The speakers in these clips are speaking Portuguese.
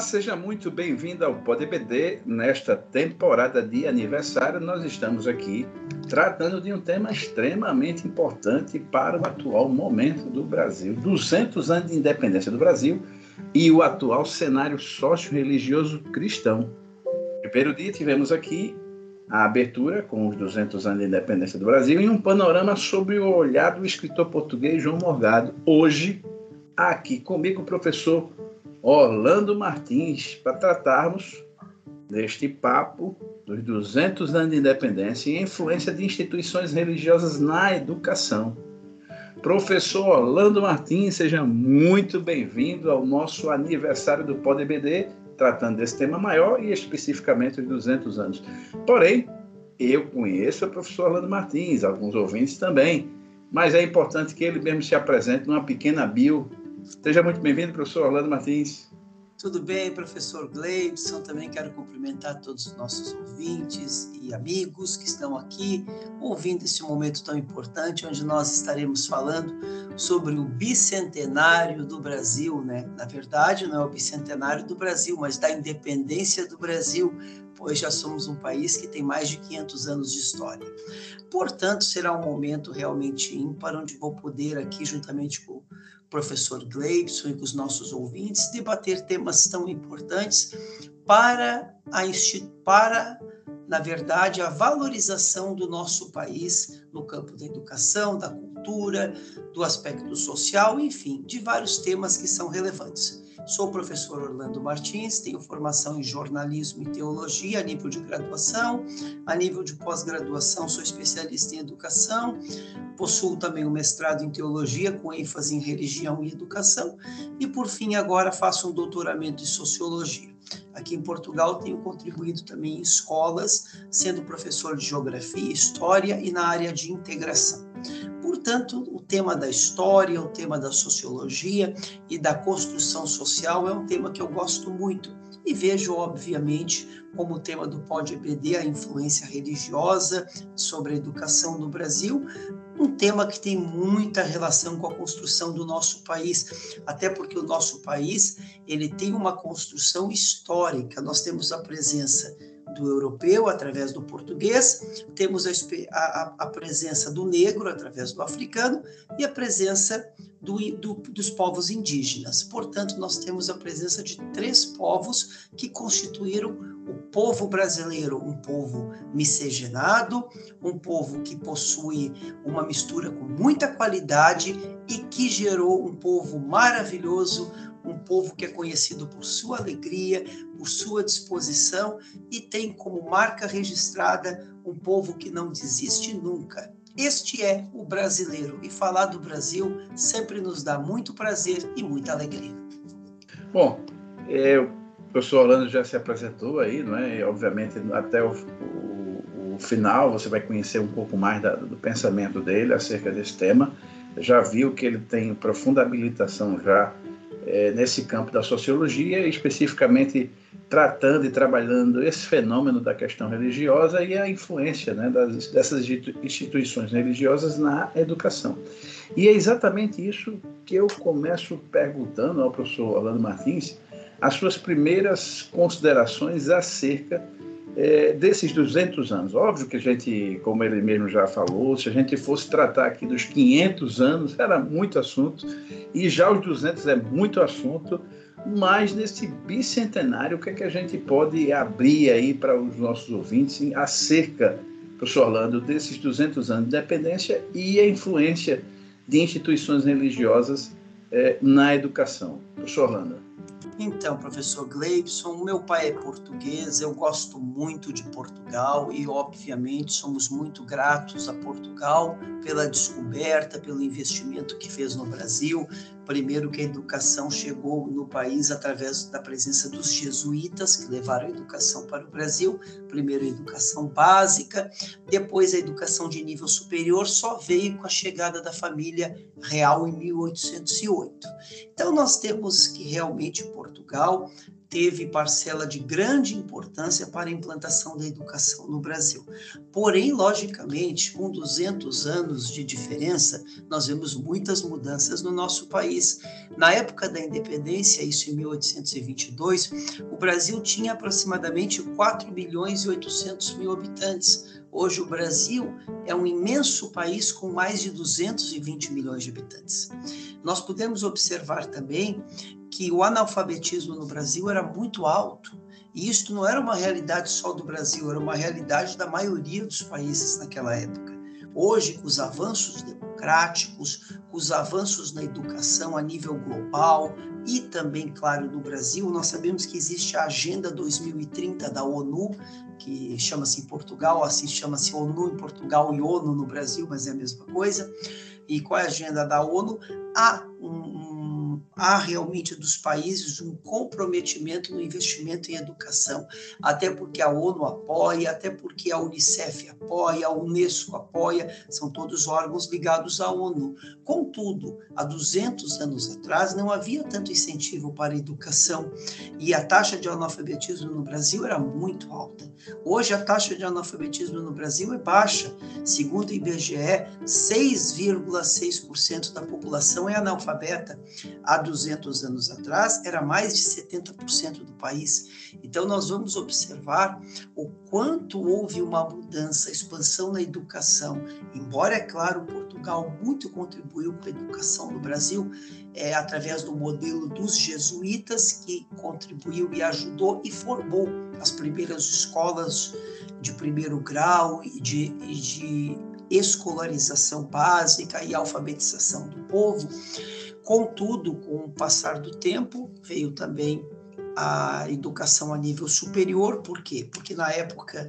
seja muito bem-vindo ao PodBD. Nesta temporada de aniversário, nós estamos aqui tratando de um tema extremamente importante para o atual momento do Brasil. 200 anos de independência do Brasil e o atual cenário sócio-religioso cristão. Primeiro dia tivemos aqui a abertura com os 200 anos de independência do Brasil e um panorama sobre o olhar do escritor português João Morgado. Hoje, aqui comigo, o professor Orlando Martins, para tratarmos deste papo dos 200 anos de independência e influência de instituições religiosas na educação. Professor Orlando Martins, seja muito bem-vindo ao nosso aniversário do PodBD, tratando desse tema maior e especificamente os 200 anos. Porém, eu conheço o professor Orlando Martins, alguns ouvintes também, mas é importante que ele mesmo se apresente numa pequena bio Seja muito bem-vindo, professor Orlando Martins. Tudo bem, professor Gleibson. Também quero cumprimentar todos os nossos ouvintes e amigos que estão aqui ouvindo esse momento tão importante, onde nós estaremos falando sobre o bicentenário do Brasil, né? Na verdade, não é o bicentenário do Brasil, mas da independência do Brasil, pois já somos um país que tem mais de 500 anos de história. Portanto, será um momento realmente ímpar, onde vou poder aqui, juntamente com professor Gleibson e com os nossos ouvintes, debater temas tão importantes para, a, para, na verdade, a valorização do nosso país no campo da educação, da cultura, do aspecto social, enfim, de vários temas que são relevantes. Sou o professor Orlando Martins, tenho formação em jornalismo e teologia a nível de graduação, a nível de pós-graduação sou especialista em educação, possuo também um mestrado em teologia com ênfase em religião e educação e por fim agora faço um doutoramento em sociologia. Aqui em Portugal tenho contribuído também em escolas, sendo professor de geografia, história e na área de integração. Portanto, o tema da história, o tema da sociologia e da construção social é um tema que eu gosto muito e vejo, obviamente, como tema do Pod EBD a influência religiosa sobre a educação no Brasil, um tema que tem muita relação com a construção do nosso país, até porque o nosso país ele tem uma construção histórica. Nós temos a presença do europeu através do português, temos a, a, a presença do negro através do africano e a presença do, do, dos povos indígenas. Portanto, nós temos a presença de três povos que constituíram o povo brasileiro, um povo miscigenado, um povo que possui uma mistura com muita qualidade e que gerou um povo maravilhoso, um povo que é conhecido por sua alegria, por sua disposição e tem como marca registrada um povo que não desiste nunca. Este é o brasileiro e falar do Brasil sempre nos dá muito prazer e muita alegria. Bom, é, o professor Orlando já se apresentou aí, não é? E, obviamente, até o, o, o, final você vai conhecer um pouco mais da, do pensamento dele acerca desse tema. Já viu que ele tem profunda habilitação já é, nesse campo da sociologia, especificamente tratando e trabalhando esse fenômeno da questão religiosa e a influência né, das, dessas instituições religiosas na educação. E é exatamente isso que eu começo perguntando ao professor Orlando Martins, as suas primeiras considerações acerca é, desses 200 anos. Óbvio que a gente, como ele mesmo já falou, se a gente fosse tratar aqui dos 500 anos, era muito assunto, e já os 200 é muito assunto, mas nesse bicentenário, o que, é que a gente pode abrir aí para os nossos ouvintes acerca, professor Orlando, desses 200 anos de independência e a influência de instituições religiosas é, na educação? Professor Orlando. Então, professor Gleibson, meu pai é português, eu gosto muito de Portugal e, obviamente, somos muito gratos a Portugal pela descoberta, pelo investimento que fez no Brasil. Primeiro, que a educação chegou no país através da presença dos jesuítas, que levaram a educação para o Brasil. Primeiro, a educação básica, depois, a educação de nível superior só veio com a chegada da família real em 1808. Então, nós temos que realmente Portugal teve parcela de grande importância para a implantação da educação no Brasil. Porém, logicamente, com 200 anos de diferença, nós vemos muitas mudanças no nosso país. Na época da independência, isso em 1822, o Brasil tinha aproximadamente 4 milhões e 800 mil habitantes. Hoje, o Brasil é um imenso país com mais de 220 milhões de habitantes. Nós podemos observar também que o analfabetismo no Brasil era muito alto. E isto não era uma realidade só do Brasil, era uma realidade da maioria dos países naquela época. Hoje, com os avanços democráticos, com os avanços na educação a nível global e também, claro, no Brasil, nós sabemos que existe a Agenda 2030 da ONU, que chama-se Portugal, assim chama-se ONU em Portugal e ONU no Brasil, mas é a mesma coisa. E qual é a agenda da ONU? Há um, há realmente dos países um comprometimento no investimento em educação, até porque a ONU apoia, até porque a Unicef apoia, a Unesco apoia, são todos órgãos ligados à ONU. Contudo, há 200 anos atrás não havia tanto incentivo para a educação e a taxa de analfabetismo no Brasil era muito alta. Hoje a taxa de analfabetismo no Brasil é baixa. Segundo o IBGE, 6,6% da população é analfabeta. Há 200 anos atrás, era mais de 70% do país. Então, nós vamos observar o quanto houve uma mudança, expansão na educação. Embora, é claro, Portugal muito contribuiu com a educação no Brasil, é, através do modelo dos jesuítas, que contribuiu e ajudou e formou as primeiras escolas de primeiro grau e de, e de escolarização básica e alfabetização do povo. Contudo, com o passar do tempo, veio também a educação a nível superior, por quê? Porque na época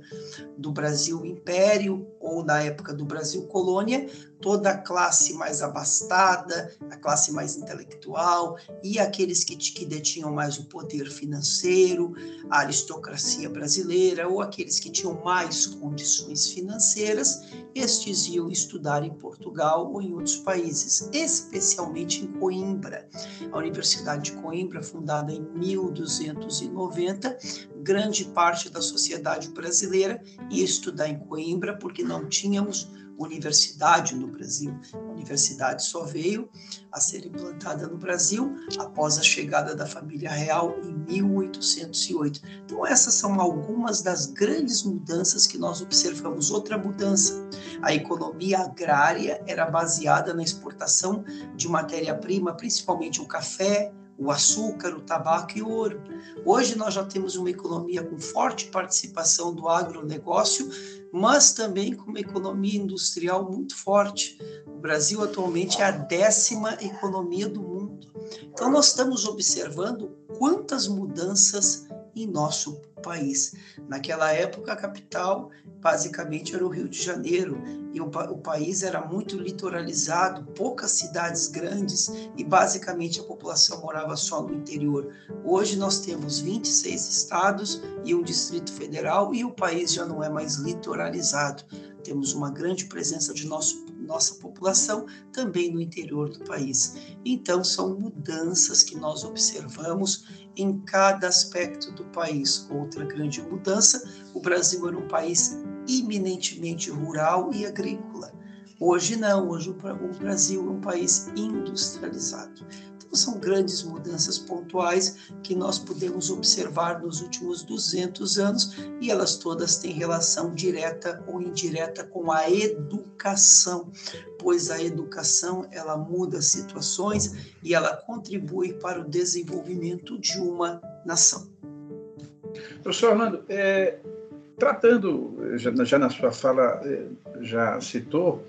do Brasil Império ou na época do Brasil Colônia, toda a classe mais abastada, a classe mais intelectual e aqueles que, que detinham mais o poder financeiro, a aristocracia brasileira ou aqueles que tinham mais condições financeiras, estes iam estudar em Portugal ou em outros países, especialmente em Coimbra. A Universidade de Coimbra, fundada em 1290, grande parte da sociedade brasileira ia estudar em Coimbra porque não tínhamos universidade no Brasil. A universidade só veio a ser implantada no Brasil após a chegada da família real em 1808. Então, essas são algumas das grandes mudanças que nós observamos. Outra mudança, a economia agrária era baseada na exportação de matéria-prima, principalmente o café, o açúcar, o tabaco e o ouro. Hoje nós já temos uma economia com forte participação do agronegócio, mas também com uma economia industrial muito forte. O Brasil atualmente é a décima economia do mundo. Então nós estamos observando quantas mudanças em nosso país. Naquela época, a capital basicamente era o Rio de Janeiro e o, o, país era muito litoralizado, poucas cidades grandes e basicamente a população morava só no interior. Hoje nós temos 26 estados e um distrito federal e o país já não é mais litoralizado. Temos uma grande presença de nosso nossa população também no interior do país. Então, são mudanças que nós observamos em cada aspecto do país. Outra grande mudança: o Brasil era um país eminentemente rural e agrícola. Hoje não, hoje o Brasil é um país industrializado. Então, são grandes mudanças pontuais que nós podemos observar nos últimos 200 anos e elas todas têm relação direta ou indireta com a educação, pois a educação ela muda situações e ela contribui para o desenvolvimento de uma nação. Professor Orlando, é, tratando, já, já, na sua fala, é, já citou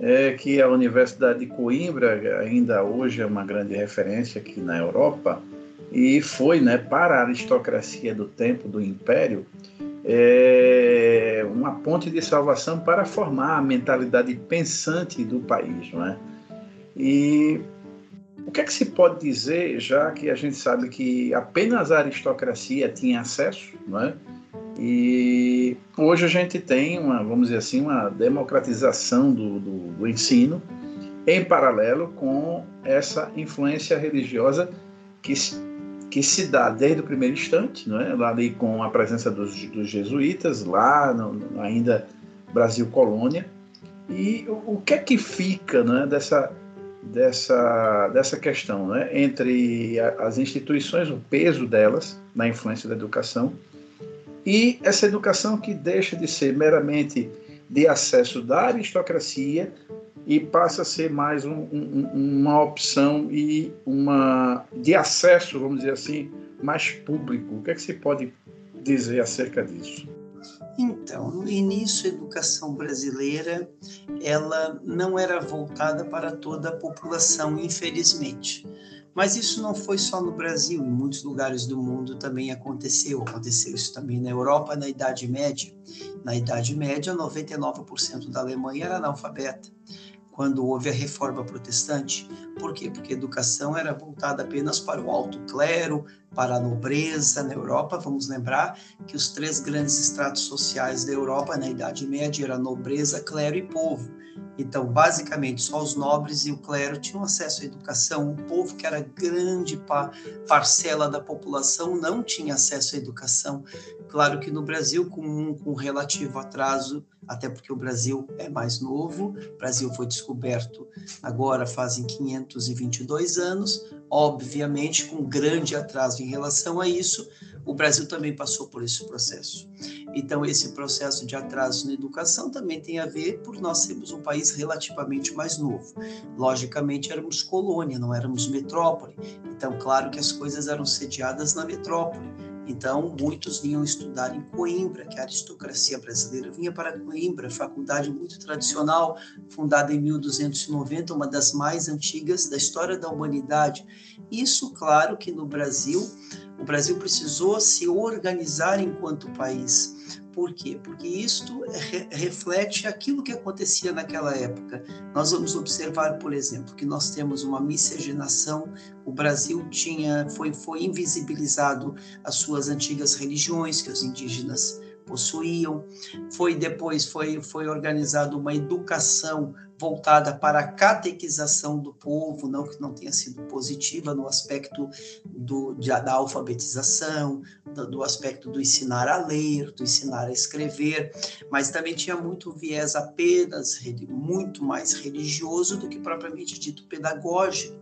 é que a Universidade de Coimbra ainda hoje é uma grande referência aqui na Europa e foi, né, para a aristocracia do tempo do Império, é, uma ponte de salvação para formar a mentalidade pensante do país, não é? E o que é que se pode dizer, já que a gente sabe que apenas a aristocracia tinha acesso, não é? E hoje a gente tem uma, vamos dizer assim, uma democratização do, do, do ensino em paralelo com essa influência religiosa que, que se dá desde o primeiro instante, não é? lá ali com a presença dos, dos jesuítas, lá no, ainda Brasil colônia, e o, o que é que fica né, dessa, dessa, dessa questão né, entre a, as instituições, o peso delas na influência da educação, e essa educação que deixa de ser meramente de acesso da aristocracia e passa a ser mais um, um, uma opção e uma de acesso, vamos dizer assim, mais público. O que é que se pode dizer acerca disso? Então, no início, a educação brasileira ela não era voltada para toda a população, infelizmente. Mas isso não foi só no Brasil, em muitos lugares do mundo também aconteceu. Aconteceu isso também na Europa na Idade Média. Na Idade Média, 99% da Alemanha era analfabeta quando houve a reforma protestante. Por quê? Porque a educação era voltada apenas para o alto clero, para a nobreza. Na Europa, vamos lembrar que os três grandes estratos sociais da Europa na Idade Média eram nobreza, clero e povo. Então, basicamente, só os nobres e o clero tinham acesso à educação. O povo, que era grande parcela da população, não tinha acesso à educação. Claro que no Brasil, com um com relativo atraso, até porque o Brasil é mais novo, o Brasil foi descoberto agora fazem 522 anos, obviamente com grande atraso em relação a isso, o Brasil também passou por esse processo. Então, esse processo de atraso na educação também tem a ver por nós sermos um país relativamente mais novo. Logicamente, éramos colônia, não éramos metrópole. Então, claro que as coisas eram sediadas na metrópole. Então, muitos vinham estudar em Coimbra, que a aristocracia brasileira vinha para Coimbra, faculdade muito tradicional, fundada em 1290, uma das mais antigas da história da humanidade. Isso, claro, que no Brasil, o Brasil precisou se organizar enquanto país. Por quê? Porque isto re reflete aquilo que acontecia naquela época. Nós vamos observar, por exemplo, que nós temos uma miscigenação. O Brasil tinha foi foi invisibilizado as suas antigas religiões que os indígenas possuíam. Foi depois foi foi organizada uma educação voltada para a catequização do povo, não que não tenha sido positiva no aspecto do, de, da alfabetização, do, do, aspecto do ensinar a ler, do ensinar a escrever, mas também tinha muito viés apenas, muito mais religioso do que propriamente dito pedagógico.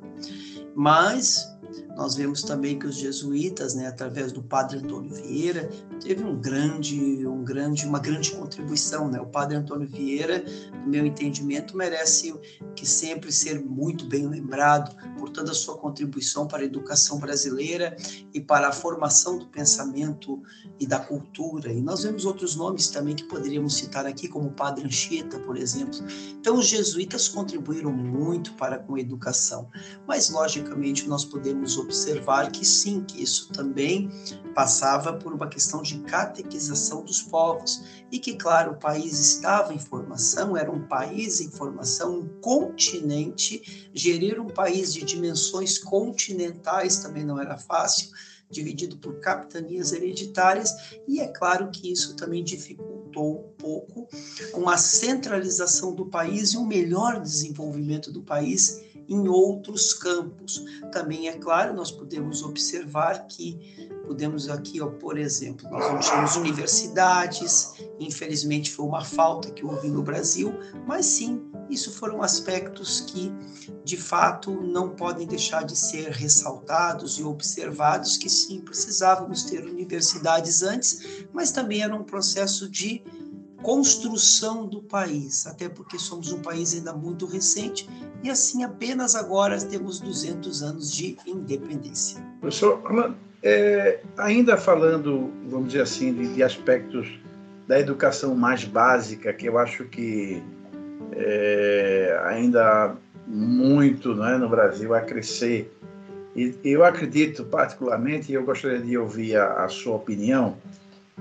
Mas nós vemos também que os jesuítas, né, através do Padre Antônio Vieira, teve um grande, um grande, uma grande contribuição, né? O Padre Antônio Vieira, no meu entendimento, merece que sempre ser muito bem lembrado por toda a sua contribuição para a educação brasileira e para a formação do pensamento e da cultura. E nós vemos outros nomes também que poderíamos citar aqui, como o Padre Anchieta, por exemplo. Então, os jesuítas contribuíram muito para com a educação, mas logicamente nós podemos observar que sim, que isso também passava por uma questão de catequização dos povos. E que, claro, o país estava em formação, era um país em formação, um continente, gerir um país de dimensões continentais também não era fácil, dividido por capitanias hereditárias, e é claro que isso também dificultou um pouco uma centralização do país e um melhor desenvolvimento do país em outros campos. Também é claro, nós podemos observar que podemos aqui, ó, por exemplo, nós não tínhamos universidades, infelizmente foi uma falta que houve no Brasil, mas sim, isso foram aspectos que, de fato, não podem deixar de ser ressaltados e observados, que sim, precisávamos ter universidades antes, mas também era um processo de construção do país, até porque somos um país ainda muito recente e assim apenas agora temos 200 anos de independência. Professor, é, ainda falando, vamos dizer assim, de, de, aspectos da educação mais básica, que eu acho que é, ainda muito né, no Brasil a crescer, e eu acredito particularmente, e eu gostaria de ouvir a, a sua opinião,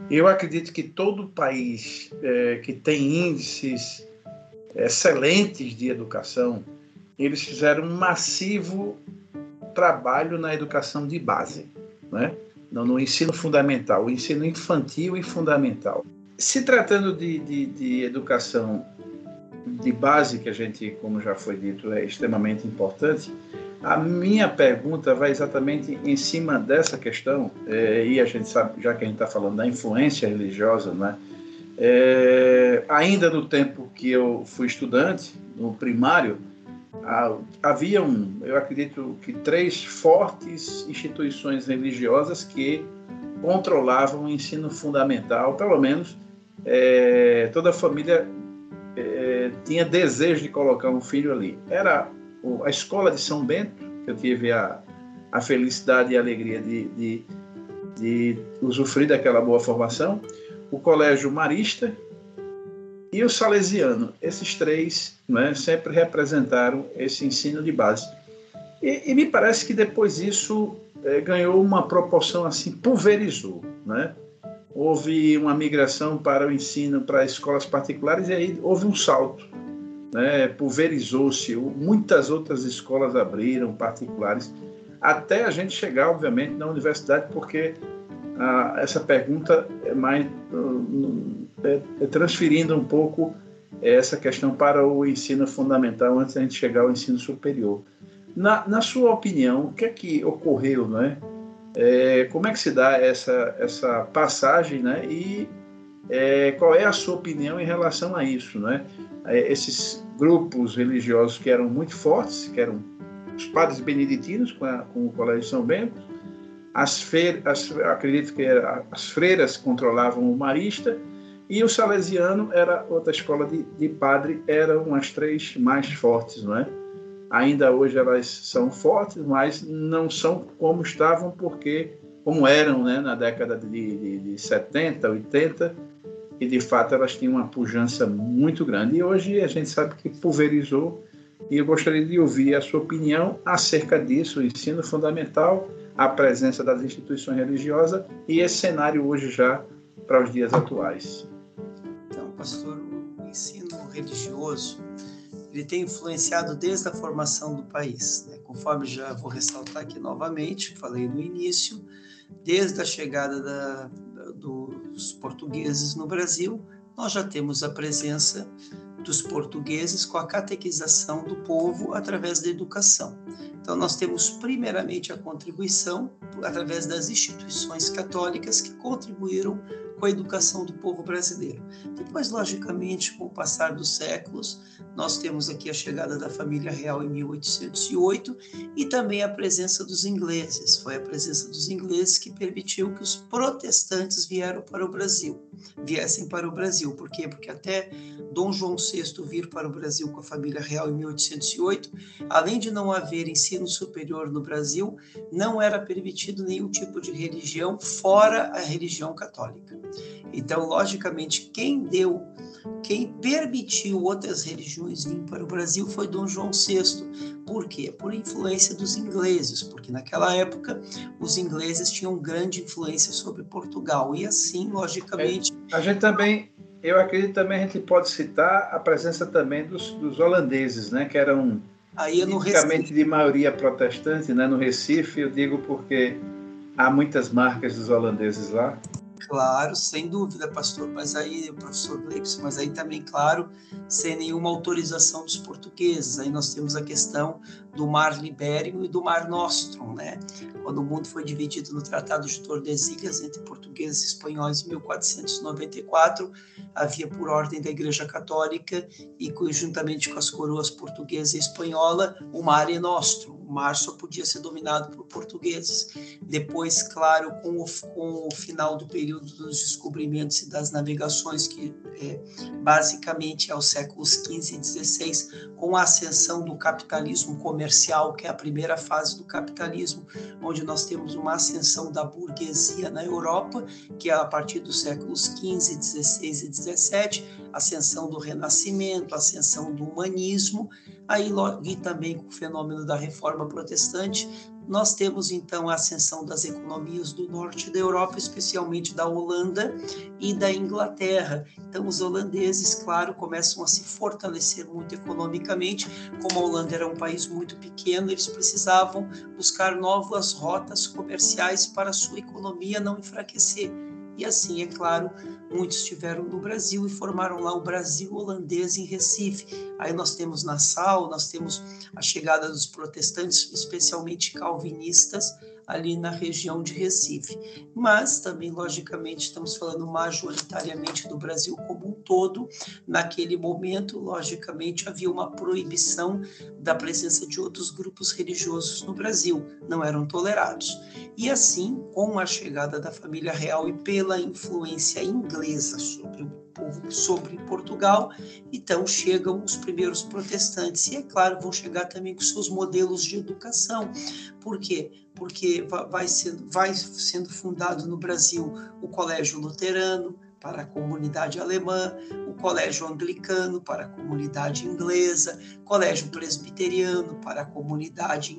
eu acredito que todo país é, que tem índices excelentes de educação, eles fizeram um massivo trabalho na educação de base, né? no, no ensino fundamental, o ensino infantil e fundamental. Se tratando de, de, de educação de base, que a gente, como já foi dito, é extremamente importante, A minha pergunta vai exatamente em cima dessa questão, é, e a gente sabe, já que a gente está falando da influência religiosa, né? É, ainda no tempo que eu fui estudante, no primário, havia um, eu acredito que três fortes instituições religiosas que controlavam o ensino fundamental, pelo menos é, toda a família é, tinha desejo de colocar um filho ali. Era a escola de São Bento, que eu tive a, a felicidade e a alegria de, de, de usufruir daquela boa formação, o Colégio Marista e o Salesiano. Esses três né, sempre representaram esse ensino de base. E, e me parece que depois isso é, ganhou uma proporção assim, pulverizou. Né? Houve uma migração para o ensino para escolas particulares e aí houve um salto né, pulverizou-se, muitas outras escolas abriram, particulares, até a gente chegar, obviamente, na universidade, porque ah, essa pergunta é mais é, é transferindo um pouco essa questão para o ensino fundamental antes da gente chegar ao ensino superior. Na, na sua opinião, o que é que ocorreu, né? É, como é que se dá essa, essa passagem, né? E é, qual é a sua opinião em relação a isso, né? É, esses grupos religiosos que eram muito fortes, que eram os padres beneditinos com, a, com o Colégio São Bento, as feiras, acredito que era, as freiras controlavam o marista e o salesiano era outra escola de, de padre, eram as três mais fortes, não é? Ainda hoje elas são fortes, mas não são como estavam porque como eram, né, na década de, de, de 70, 80, e de fato elas tinham uma pujança muito grande. E hoje a gente sabe que pulverizou, e eu gostaria de ouvir a sua opinião acerca disso, o ensino fundamental, a presença das instituições religiosas e esse cenário hoje já para os dias atuais. Então, pastor, o ensino religioso ele tem influenciado desde a formação do país, né? conforme já vou ressaltar aqui novamente, falei no início, desde a chegada da, dos portugueses no Brasil, nós já temos a presença dos portugueses com a catequização do povo através da educação. Então, nós temos primeiramente a contribuição através das instituições católicas que contribuíram com a educação do povo brasileiro. Depois, logicamente, com o passar dos séculos, nós temos aqui a chegada da família real em 1808 e também a presença dos ingleses. Foi a presença dos ingleses que permitiu que os protestantes vieram para o Brasil, viessem para o Brasil. Por quê? Porque até Dom João VI vir para o Brasil com a família real em 1808, além de não haver ensino superior no Brasil, não era permitido nenhum tipo de religião fora a religião católica. Então, logicamente, quem deu, quem permitiu outras religiões vir para o Brasil foi Dom João VI. Por quê? Por influência dos ingleses, porque naquela época os ingleses tinham grande influência sobre Portugal e assim, logicamente. É, a gente também, eu acredito também a gente pode citar a presença também dos, dos holandeses, né, que eram Aí Recife. de maioria protestante, né, no Recife, eu digo porque há muitas marcas dos holandeses lá. Claro, sem dúvida, pastor. Mas aí, professor Gleibson, mas aí também, claro, sem nenhuma autorização dos portugueses. Aí nós temos a questão do Mar Libério e do Mar Nostrum, né? Quando o mundo foi dividido no Tratado de Tordesilhas entre portugueses e espanhóis em 1494, havia por ordem da Igreja Católica e conjuntamente com as coroas portuguesa e espanhola, o Mare Nostrum, mar só podia ser dominado por portugueses. Depois, claro, com o, com o final do período dos descobrimentos e das navegações, que é, basicamente é os séculos XV e XVI, com a ascensão do capitalismo comercial, que é a primeira fase do capitalismo, onde nós temos uma ascensão da burguesia na Europa, que é a partir dos séculos XV, XVI e XVII, ascensão do renascimento, ascensão do humanismo, aí e também com o fenômeno da reforma protestante, nós temos então a ascensão das economias do norte da Europa, especialmente da Holanda e da Inglaterra. Então, os holandeses, claro, começam a se fortalecer muito economicamente. Como a Holanda era um país muito pequeno, eles precisavam buscar novas rotas comerciais para a sua economia não enfraquecer. E assim, é claro, muitos estiveram no Brasil e formaram lá o Brasil holandês em Recife. Aí nós temos Nassau, nós temos a chegada dos protestantes, especialmente calvinistas, ali na região de Recife. Mas também, logicamente, estamos falando majoritariamente do Brasil como um todo. Naquele momento, logicamente, havia uma proibição da presença de outros grupos religiosos no Brasil, não eram tolerados. E assim, com a chegada da família real e pela influência inglesa sobre o povo sobre Portugal, então chegam os primeiros protestantes e é claro vão chegar também com seus modelos de educação. Por quê? Porque vai sendo, vai sendo fundado no Brasil o Colégio Luterano, para a comunidade alemã, o colégio anglicano para a comunidade inglesa, colégio presbiteriano para a comunidade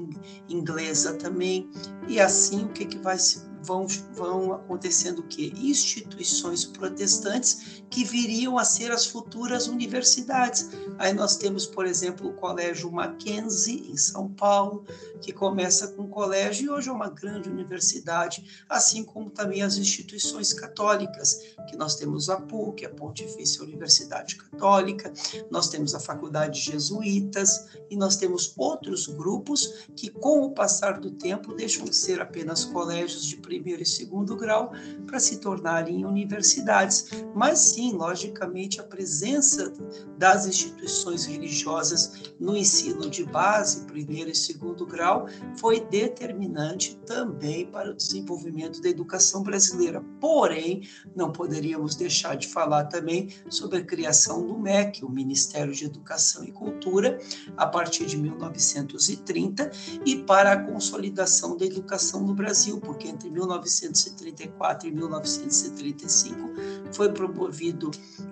inglesa também. E assim o que, que vai se vão, vão acontecendo o quê? Instituições protestantes que viriam a ser as futuras universidades. Aí nós temos, por exemplo, o Colégio Mackenzie, em São Paulo, que começa com colégio e hoje é uma grande universidade, assim como também as instituições católicas, que nós temos a PUC, a Pontifícia Universidade Católica, nós temos a Faculdade Jesuítas e nós temos outros grupos que, com o passar do tempo, deixam de ser apenas colégios de primeiro e segundo grau para se tornarem universidades. Mas sim, logicamente, a presença das instituições religiosas no ensino de base, primeiro e segundo grau, foi determinante também para o desenvolvimento da educação brasileira. Porém, não poderíamos deixar de falar também sobre a criação do MEC, o Ministério de Educação e Cultura, a partir de 1930, e para a consolidação da educação no Brasil, porque entre 1934 e 1935 foi promovido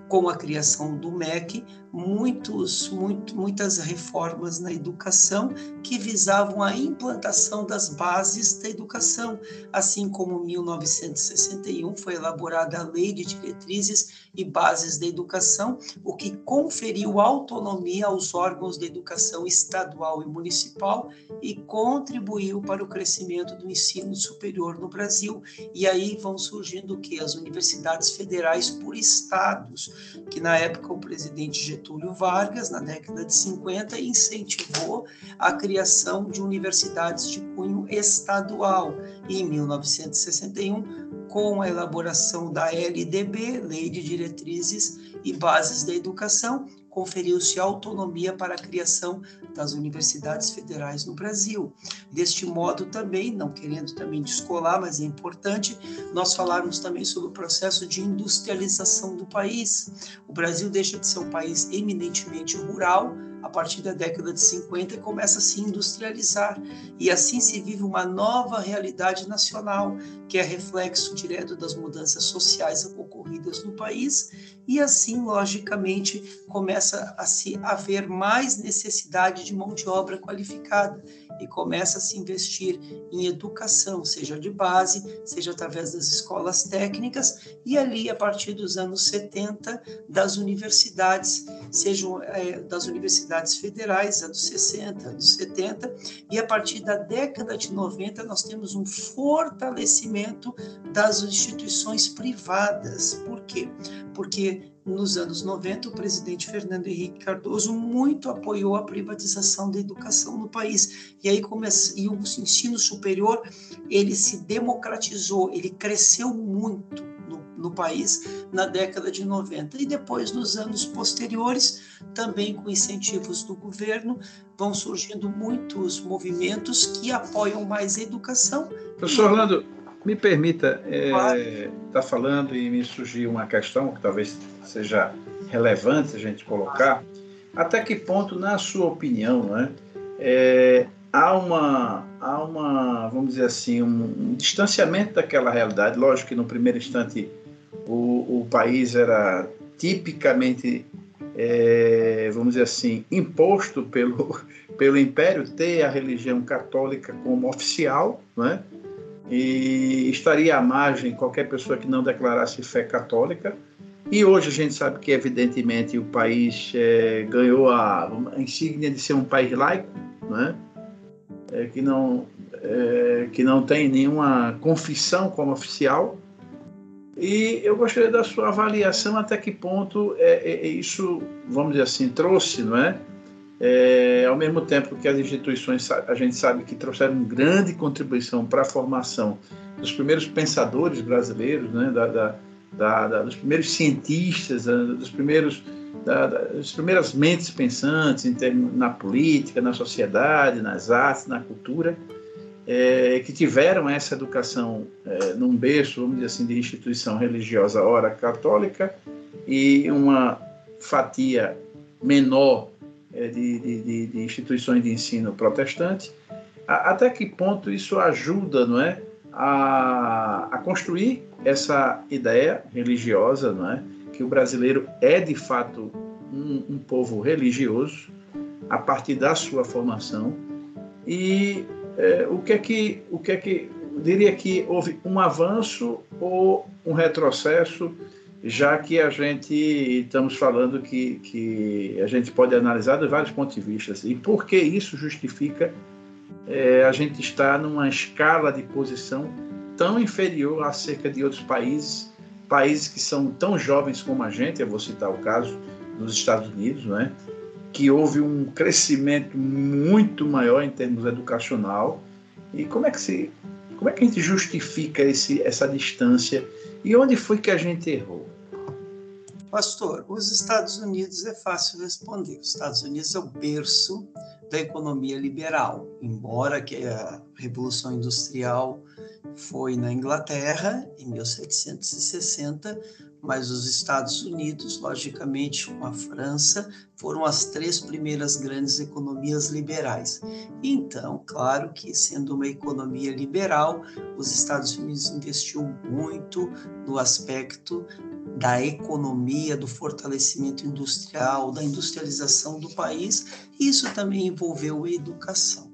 com a criação do MEC muitos, muito, muitas reformas na educação que visavam a implantação das bases da educação, assim como em 1961 foi elaborada a Lei de Diretrizes e Bases da Educação, o que conferiu autonomia aos órgãos de educação estadual e municipal e contribuiu para o crescimento do ensino superior no Brasil. E aí vão surgindo o que? As universidades federais por estados, que na época o presidente Getúlio Vargas, na década de 50, incentivou a criação de universidades de cunho estadual. E em 1961, com a elaboração da LDB, Lei de Diretrizes e Bases da Educação, conferiu-se autonomia para a criação das universidades federais no Brasil. Deste modo também, não querendo também descolar, mas é importante nós falarmos também sobre o processo de industrialização do país. O Brasil deixa de ser um país eminentemente rural, a partir da década de 50 começa a se industrializar. E assim se vive uma nova realidade nacional, que é reflexo direto das mudanças sociais ocorridas no país. E assim, logicamente, começa a se haver mais necessidade de mão de obra qualificada e começa a se investir em educação, seja de base, seja através das escolas técnicas e ali a partir dos anos 70 das universidades, sejam é, das universidades federais, anos 60, anos 70 e a partir da década de 90 nós temos um fortalecimento das instituições privadas. Por quê? Porque nos anos 90, o presidente Fernando Henrique Cardoso muito apoiou a privatização da educação no país. E aí começa, e o ensino superior, ele se democratizou, ele cresceu muito no, no país na década de 90. E depois, nos anos posteriores, também com incentivos do governo, vão surgindo muitos movimentos que apoiam mais a educação. Professor Orlando, me permita estar é, tá falando e me surgiu uma questão que talvez seja relevante a gente colocar. Até que ponto, na sua opinião, né, é, há, uma, há uma, vamos dizer assim, um, um, distanciamento daquela realidade? Lógico que no primeiro instante o, o país era tipicamente, é, vamos dizer assim, imposto pelo, pelo Império ter a religião católica como oficial, né? E estaria à margem qualquer pessoa que não declarasse fé católica. E hoje a gente sabe que, evidentemente, o país é, ganhou a, a, insígnia de ser um país laico, né? É, que, não, é, que não tem nenhuma confissão como oficial. E eu gostaria da sua avaliação até que ponto é, é, é isso, vamos dizer assim, trouxe, não é? É? Ao mesmo tempo que as instituições, a gente sabe que trouxeram grande contribuição para a formação dos primeiros pensadores brasileiros, né? da, da, da, da dos primeiros cientistas, dos primeiros da, das primeiras mentes pensantes em termos, na política, na sociedade, nas artes, na cultura, é, que tiveram essa educação é, num berço, vamos dizer assim, de instituição religiosa, ora católica, e uma fatia menor de, de, de, instituições de ensino protestante, até que ponto isso ajuda, não é, a, a construir essa ideia religiosa, não é, que o brasileiro é de fato um, um povo religioso a partir da sua formação? E é, o que é que o que é que diria que houve um avanço ou um retrocesso já que a gente estamos falando que, que a gente pode analisar de vários pontos de vista e por que isso justifica é, a gente estar numa escala de posição tão inferior acerca de outros países países que são tão jovens como a gente, eu vou citar o caso dos Estados Unidos, né, que houve um crescimento muito maior em termos educacional. E como é que se, como é que a gente justifica esse, essa distância e onde foi que a gente errou? Pastor, os Estados Unidos é fácil responder. Os Estados Unidos é o berço da economia liberal, embora que a Revolução Industrial foi na Inglaterra, em 1760, mas os Estados Unidos, logicamente, com a França, foram as três primeiras grandes economias liberais. Então, claro que, sendo uma economia liberal, os Estados Unidos investiu muito no aspecto da economia, do fortalecimento industrial, da industrialização do país. Isso também envolveu a educação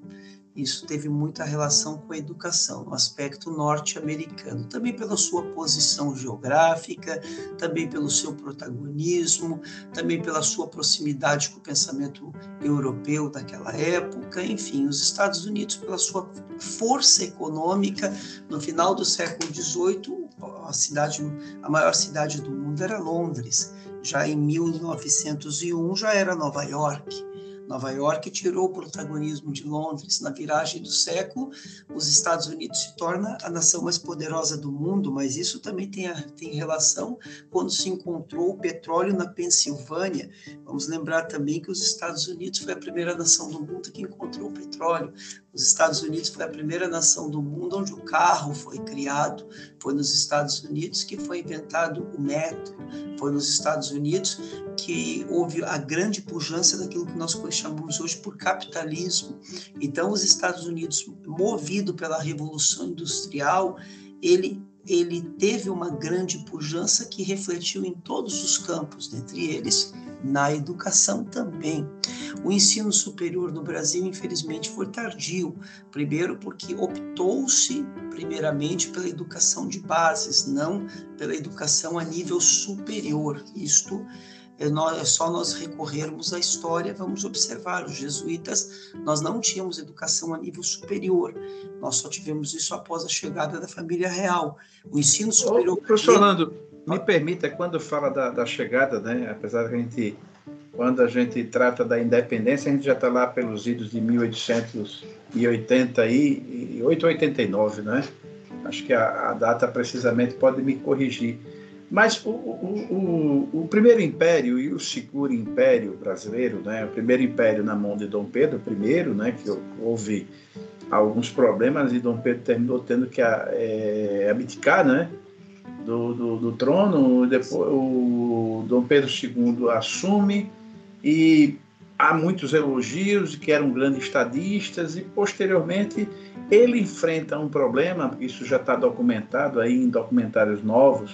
isso teve muita relação com a educação, no aspecto norte-americano, também pela sua posição geográfica, também pelo seu protagonismo, também pela sua proximidade com o pensamento europeu daquela época, enfim, os Estados Unidos, pela sua força econômica, no final do século XVIII, a cidade, a maior cidade do mundo era Londres. Já em 1901 já era Nova York. Nova York tirou o protagonismo de Londres. Na viragem do século, os Estados Unidos se torna a nação mais poderosa do mundo, mas isso também tem, a, tem relação quando se encontrou o petróleo na Pensilvânia. Vamos lembrar também que os Estados Unidos foi a primeira nação do mundo que encontrou o petróleo. Os Estados Unidos foi a primeira nação do mundo onde o carro foi criado. Foi nos Estados Unidos que foi inventado o metro. Foi nos Estados Unidos que houve a grande pujança daquilo que nós chamamos hoje por capitalismo. Então, os Estados Unidos, movido pela Revolução Industrial, ele ele teve uma grande pujança que refletiu em todos os campos, dentre eles na educação também. O ensino superior no Brasil, infelizmente, foi tardio. Primeiro, porque optou-se, primeiramente, pela educação de bases, não pela educação a nível superior. Isto é, nós, é só nós recorrermos à história, vamos observar, os jesuítas, nós não tínhamos educação a nível superior, nós só tivemos isso após a chegada da família real. O ensino superior... Ô, professor me permita, quando fala da, da chegada, né, apesar que a gente, quando a gente trata da independência, a gente já está lá pelos idos de 1888 ou 89, né? Acho que a, a, data precisamente pode me corrigir. Mas o, o, o, o, primeiro império e o seguro império brasileiro, né? O primeiro império na mão de Dom Pedro I, né? Que houve alguns problemas e Dom Pedro terminou tendo que é, abdicar, né? Do, do, do trono, depois o Dom Pedro II assume e há muitos elogios que eram grandes estadistas e posteriormente ele enfrenta um problema, isso já está documentado aí em documentários novos,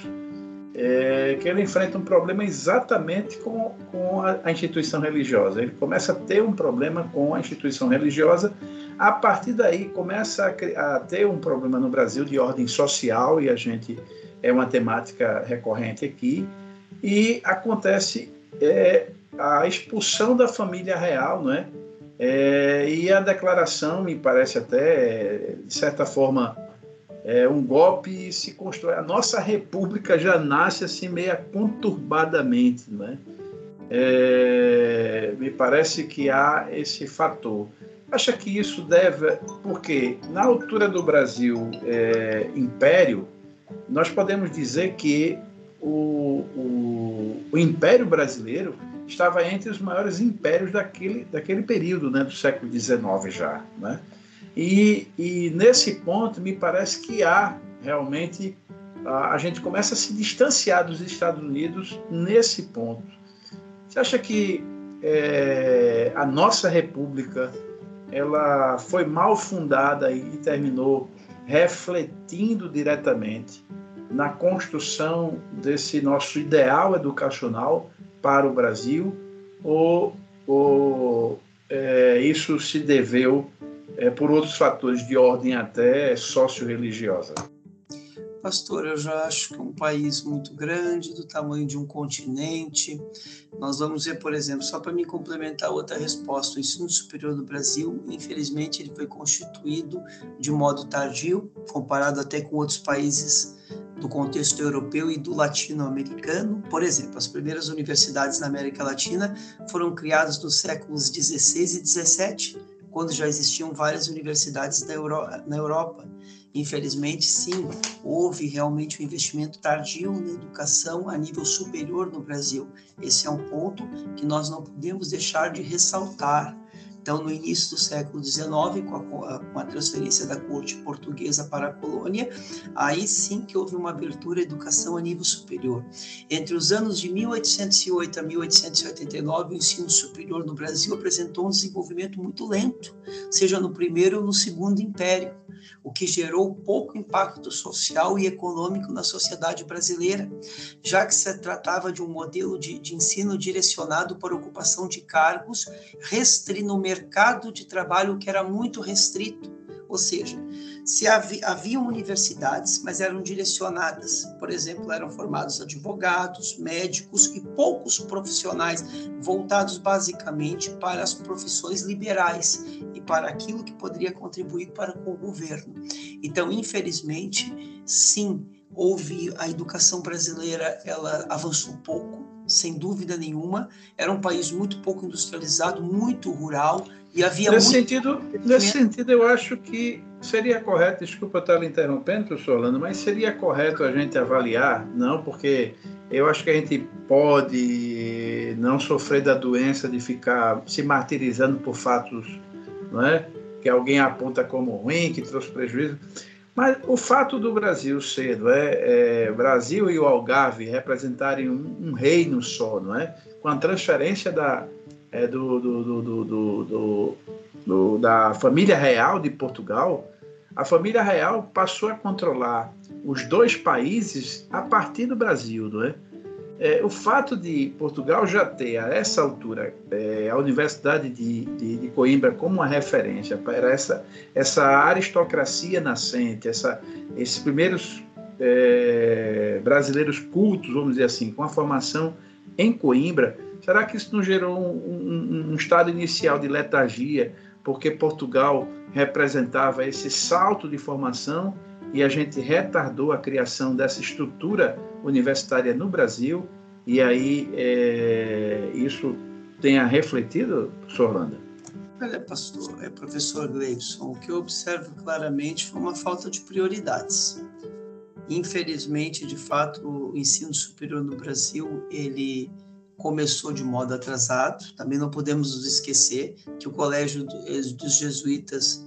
é, que ele enfrenta um problema exatamente com, com a, a, instituição religiosa. Ele começa a ter um problema com a instituição religiosa, a partir daí começa a, a ter um problema no Brasil de ordem social e a gente é uma temática recorrente aqui, e acontece é, a expulsão da família real, não é? é? e a declaração, me parece até, de certa forma, é, um golpe se constrói. A nossa república já nasce assim meio conturbadamente, né? É, me parece que há esse fator. Acha que isso deve, porque na altura do Brasil é, império, nós podemos dizer que o, o, o, Império Brasileiro estava entre os maiores impérios daquele, daquele período, né, do século XIX já. Né? E, e nesse ponto, me parece que há realmente. A, a gente começa a se distanciar dos Estados Unidos nesse ponto. Você acha que é, a nossa república ela foi mal fundada e terminou refletindo diretamente na construção desse nosso ideal educacional para o Brasil ou, ou é, isso se deveu é, por outros fatores de ordem até socio-religiosa? Pastor, eu já acho que é um país muito grande, do tamanho de um continente. Nós vamos ver, por exemplo, só para me complementar outra resposta, o ensino superior do Brasil, infelizmente, ele foi constituído de modo tardio, comparado até com outros países do contexto europeu e do latino-americano. Por exemplo, as primeiras universidades na América Latina foram criadas nos séculos 16 e 17, quando já existiam várias universidades na, Euro na Europa. Infelizmente, sim, houve realmente um investimento tardio na educação a nível superior no Brasil. Esse é um ponto que nós não podemos deixar de ressaltar. Então, no início do século XIX, com a, com a, transferência da corte portuguesa para a colônia, aí sim que houve uma abertura à educação a nível superior. Entre os anos de 1808 a 1889, o ensino superior no Brasil apresentou um desenvolvimento muito lento, seja no primeiro ou no segundo império o que gerou pouco impacto social e econômico na sociedade brasileira, já que se tratava de um modelo de, de ensino direcionado para ocupação de cargos restrito no mercado de trabalho que era muito restrito, ou seja, se havia, haviam universidades, mas eram direcionadas, por exemplo, eram formados advogados, médicos e poucos profissionais voltados basicamente para as profissões liberais para aquilo que poderia contribuir para com o governo. Então, infelizmente, sim, houve a educação brasileira, ela avançou pouco, sem dúvida nenhuma. Era um país muito pouco industrializado, muito rural e havia nesse muito... sentido nesse sentido eu acho que seria correto desculpa estar lhe interrompendo professor Orlando mas seria correto a gente avaliar não porque eu acho que a gente pode não sofrer da doença de ficar se martirizando por fatos não é? Que alguém aponta como ruim que trouxe prejuízo. Mas o fato do Brasil ser é, é Brasil e o Algarve representarem um, um reino só não é? Com a transferência da é, do, do, do, da família real de Portugal, a família real passou a controlar os dois países a partir do Brasil, não é? É o fato de Portugal já ter, a essa altura, é, a Universidade de, de, de, Coimbra como uma referência para essa, essa aristocracia nascente, essa, esses primeiros é, brasileiros cultos, vamos dizer assim, com a formação em Coimbra, Será que isso não gerou um, um, um estado inicial de letargia, porque Portugal representava esse salto de formação e a gente retardou a criação dessa estrutura universitária no Brasil? E aí é, isso tenha refletido, professor Orlando? Olha, pastor, é professor Gleison, o que eu observo claramente foi uma falta de prioridades. Infelizmente, de fato, o ensino superior no Brasil, ele começou de modo atrasado. Também não podemos nos esquecer que o Colégio dos Jesuítas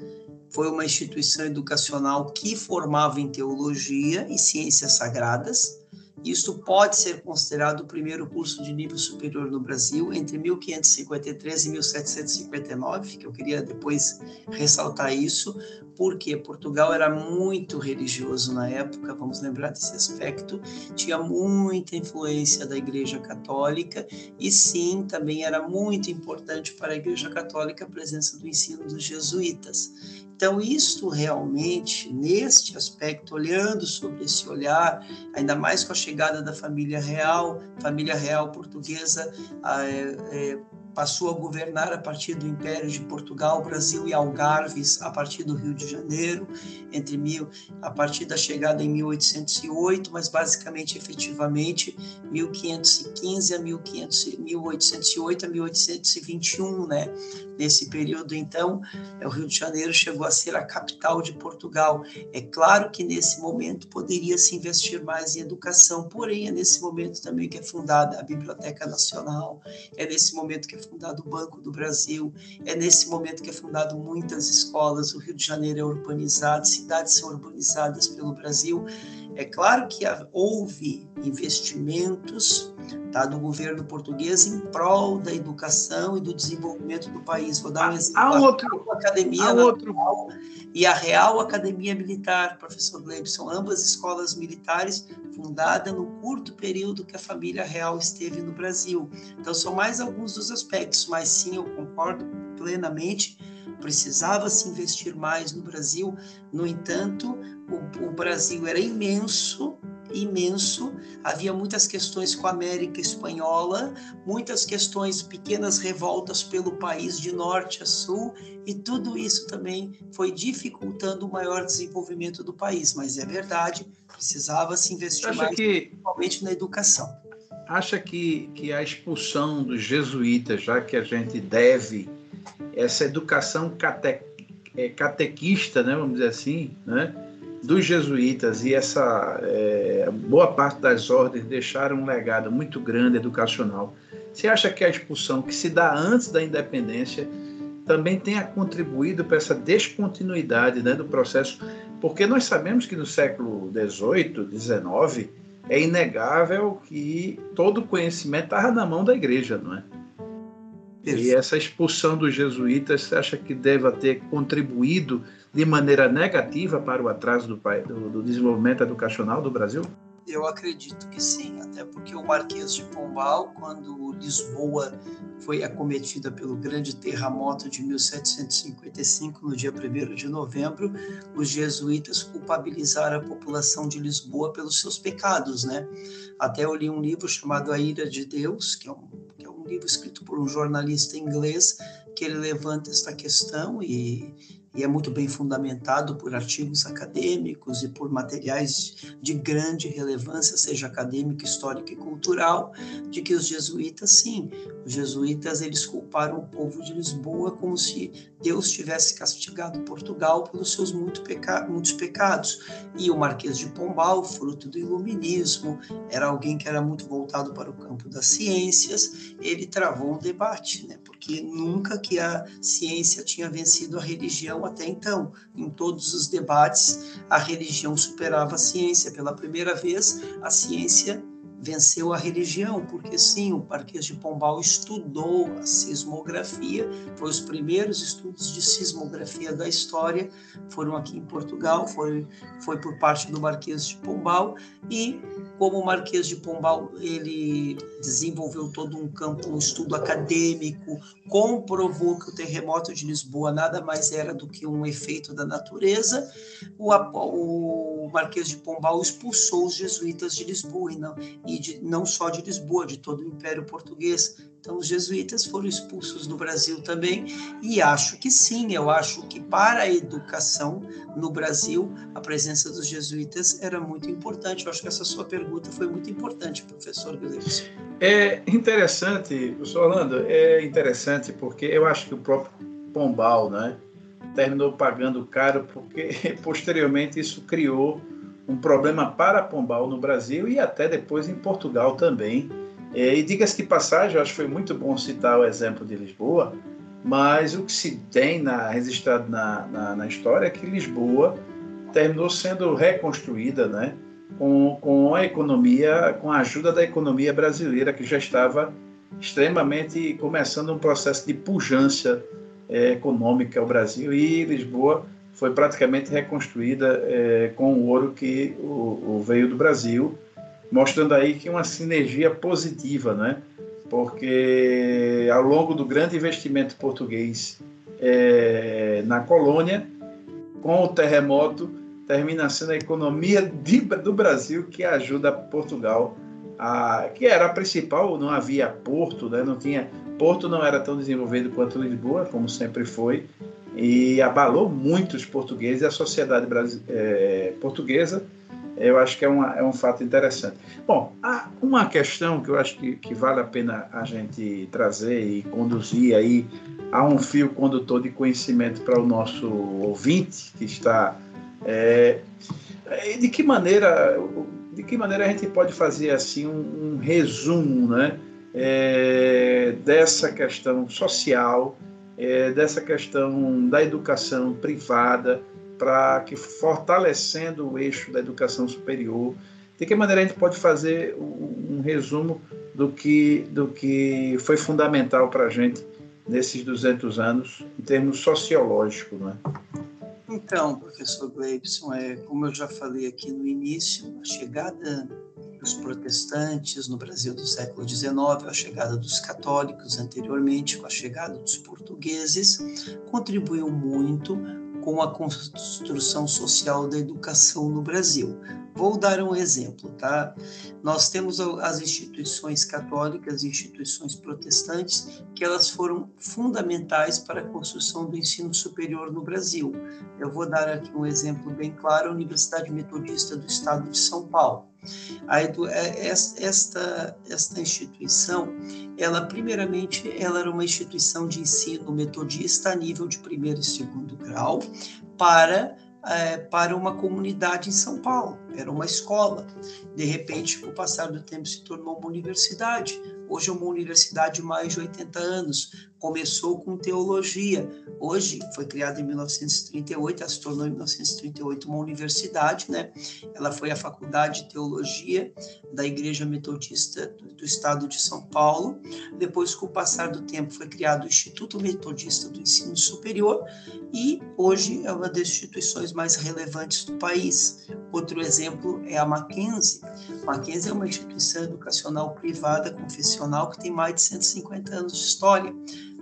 foi uma instituição educacional que formava em teologia e ciências sagradas isto pode ser considerado o primeiro curso de nível superior no Brasil entre 1553 e 1759, que eu queria depois ressaltar isso, porque Portugal era muito religioso na época, vamos lembrar desse aspecto, tinha muita influência da Igreja Católica e sim, também era muito importante para a Igreja Católica a presença do ensino dos jesuítas. Então, isto realmente, neste aspecto, olhando sobre esse olhar, ainda mais com a chegada da família real, família real portuguesa, é, é, passou a governar a partir do Império de Portugal, Brasil e Algarves a partir do Rio de Janeiro, entre mil, a partir da chegada em 1808, mas basicamente, efetivamente, 1515 a 1500, 1808 a 1821, né? Nesse período, então, o Rio de Janeiro chegou a ser a capital de Portugal. É claro que nesse momento poderia se investir mais em educação, porém é nesse momento também que é fundada a Biblioteca Nacional, é nesse momento que é fundado o Banco do Brasil, é nesse momento que é fundado muitas escolas. O Rio de Janeiro é urbanizado, cidades são urbanizadas pelo Brasil. É claro que houve investimentos tá, do governo português em prol da educação e do desenvolvimento do país. Vou dar um exemplo. Há outro, a Academia há outro. e a Real Academia Militar, professor Gleibson, ambas escolas militares fundadas no curto período que a família real esteve no Brasil. Então, são mais alguns dos aspectos, mas sim, eu concordo plenamente precisava se investir mais no Brasil. No entanto, o, o Brasil era imenso, imenso. Havia muitas questões com a América Espanhola, muitas questões, pequenas revoltas pelo país de norte a sul, e tudo isso também foi dificultando o maior desenvolvimento do país. Mas é verdade, precisava se investir Acha mais, que... principalmente na educação. Acha que, que a expulsão dos jesuítas, já que a gente deve essa educação cate, é, catequista, né, vamos dizer assim, né, dos jesuítas e essa é, boa parte das ordens deixaram um legado muito grande educacional. Você acha que a expulsão que se dá antes da independência também tenha contribuído para essa descontinuidade né, do processo? Porque nós sabemos que no século XVIII, XIX, é inegável que todo o conhecimento estava na mão da igreja, não é? E essa expulsão dos jesuítas, você acha que deve ter contribuído de maneira negativa para o atraso do, do, do desenvolvimento educacional do Brasil? Eu acredito que sim, até porque o Marquês de Pombal, quando Lisboa foi acometida pelo grande terremoto de 1755, no dia 1 de novembro, os jesuítas culpabilizaram a população de Lisboa pelos seus pecados, né? Até eu li um livro chamado A Ira de Deus, que é um, livro escrito por um jornalista inglês, que ele levanta esta questão e e é muito bem fundamentado por artigos acadêmicos e por materiais de grande relevância, seja acadêmica, histórica e cultural, de que os jesuítas, sim, os jesuítas eles culparam o povo de Lisboa como se Deus tivesse castigado Portugal pelos seus muito peca muitos pecados. E o Marquês de Pombal, fruto do iluminismo, era alguém que era muito voltado para o campo das ciências, ele travou um debate, né? porque nunca que a ciência tinha vencido a religião até então. Em todos os debates, a religião superava a ciência. Pela primeira vez, a ciência venceu a religião, porque sim, o Marquês de Pombal estudou a sismografia, foi os primeiros estudos de sismografia da história, foram aqui em Portugal, foi, foi por parte do Marquês de Pombal, e como o Marquês de Pombal ele desenvolveu todo um campo, um estudo acadêmico, comprovou que o terremoto de Lisboa nada mais era do que um efeito da natureza, o, o Marquês de Pombal expulsou os jesuítas de Lisboa, e não, e de, não só de Lisboa, de todo o Império Português. Então, os jesuítas foram expulsos do Brasil também, e acho que sim, eu acho que para a educação no Brasil, a presença dos jesuítas era muito importante. Eu acho que essa sua pergunta foi muito importante, professor Guilherme. É interessante, professor Orlando, é interessante porque eu acho que o próprio Pombal, né, terminou pagando caro porque posteriormente isso criou um problema para Pombal no Brasil e até depois em Portugal também e diga-se de passagem, eu acho que foi muito bom citar o exemplo de Lisboa, mas o que se tem na, registrado na, na, na história é que Lisboa terminou sendo reconstruída né, com, com a economia, com a ajuda da economia brasileira, que já estava extremamente começando um processo de pujança é, econômica ao Brasil, e Lisboa foi praticamente reconstruída é, com o ouro que o, o veio do Brasil mostrando aí que uma sinergia positiva, né? Porque ao longo do grande investimento português é, na colônia, com o terremoto, termina sendo a economia de, do Brasil que ajuda Portugal a, que era a principal, não havia porto, né? não tinha Porto não era tão desenvolvido quanto Lisboa, como sempre foi, e abalou muito os portugueses e a sociedade é, portuguesa. Eu acho que é, uma, é, um fato interessante. Bom, há uma questão que eu acho que, que vale a pena a gente trazer e conduzir aí a um fio condutor de conhecimento para o nosso ouvinte que está. É, de que maneira de que maneira a gente pode fazer assim um, um resumo, né? é, dessa questão social, é, dessa questão da educação privada, para que fortalecendo o eixo da educação superior, de que maneira a gente pode fazer um, um resumo do que, do que foi fundamental para a gente nesses 200 anos, em termos sociológicos, né? Então, professor Gleibson, é, como eu já falei aqui no início, a chegada dos protestantes no Brasil do século XIX, a chegada dos católicos anteriormente, com a chegada dos portugueses, contribuiu muito com a construção social da educação no Brasil. Vou dar um exemplo, tá? Nós temos as instituições católicas e instituições protestantes que elas foram fundamentais para a construção do ensino superior no Brasil. Eu vou dar aqui um exemplo bem claro, a Universidade Metodista do Estado de São Paulo. É, esta, esta instituição, ela primeiramente, ela era uma instituição de ensino metodista a nível de primeiro e segundo grau para é, para uma comunidade em São Paulo. Era uma escola. De repente, com o passar do tempo, se tornou uma universidade. Hoje é uma universidade de mais de 80 anos. Começou com teologia. Hoje foi criada em 1938, ela se tornou em 1938 uma universidade, né? Ela foi a Faculdade de Teologia da Igreja Metodista do Estado de São Paulo. Depois, com o passar do tempo, foi criado o Instituto Metodista do Ensino Superior e hoje é uma das instituições mais relevantes do país. Outro exemplo é a Mackenzie. Mackenzie é uma instituição educacional privada confessional que tem mais de 150 anos de história.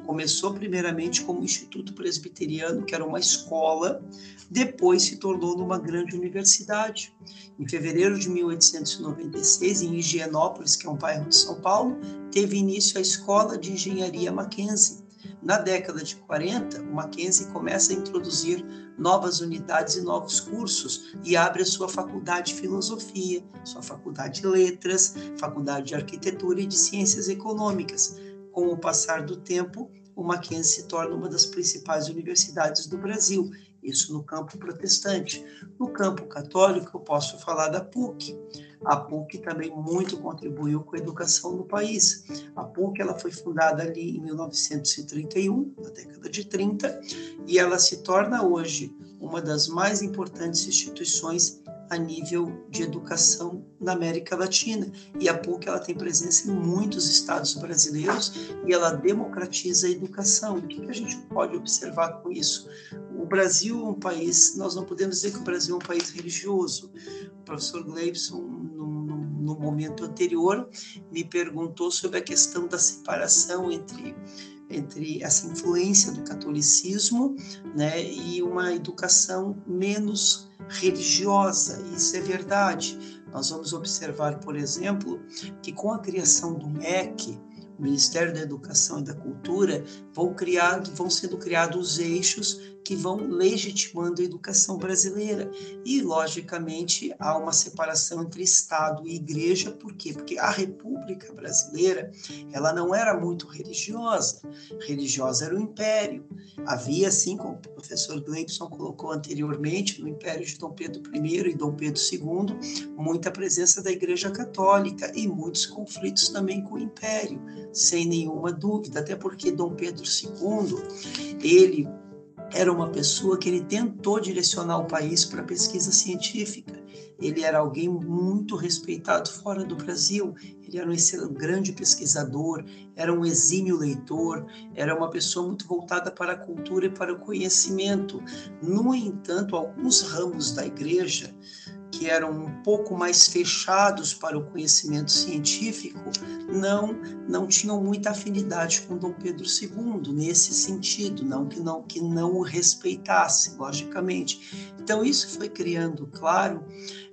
Começou primeiramente como Instituto Presbiteriano, que era uma escola, depois se tornou numa grande universidade. Em fevereiro de 1896, em Higienópolis, que é um bairro de São Paulo, teve início a Escola de Engenharia Mackenzie. Na década de 40, o Mackenzie começa a introduzir novas unidades e novos cursos e abre a sua faculdade de filosofia, sua faculdade de letras, faculdade de arquitetura e de ciências econômicas com o passar do tempo, o Mackenzie se torna uma das principais universidades do Brasil, isso no campo protestante. No campo católico, eu posso falar da PUC. A PUC também muito contribuiu com a educação no país. A PUC ela foi fundada ali em 1931, na década de 30, e ela se torna hoje uma das mais importantes instituições a nível de educação na América Latina. E a PUC ela tem presença em muitos estados brasileiros e ela democratiza a educação. O que, a gente pode observar com isso? O Brasil é um país, nós não podemos dizer que o Brasil é um país religioso. O professor Gleibson, no, momento anterior, me perguntou sobre a questão da separação entre entre essa influência do catolicismo né, e uma educação menos religiosa. Isso é verdade. Nós vamos observar, por exemplo, que com a criação do MEC, o Ministério da Educação e da Cultura, vão, criado, vão sendo criados eixos que vão legitimando a educação brasileira. E, logicamente, há uma separação entre Estado e Igreja, por quê? Porque a República Brasileira, ela não era muito religiosa. Religiosa era o Império. Havia, assim como o professor Gleibson colocou anteriormente, no Império de Dom Pedro I e Dom Pedro II, muita presença da Igreja Católica e muitos conflitos também com o Império, sem nenhuma dúvida, até porque Dom Pedro II, ele era uma pessoa que ele tentou direcionar o país para pesquisa científica. Ele era alguém muito respeitado fora do Brasil. Ele era um grande pesquisador, era um exímio leitor, era uma pessoa muito voltada para a cultura e para o conhecimento. No entanto, alguns ramos da igreja que eram um pouco mais fechados para o conhecimento científico, não não tinham muita afinidade com Dom Pedro II nesse sentido, não que não que não o respeitassem, logicamente. Então isso foi criando, claro,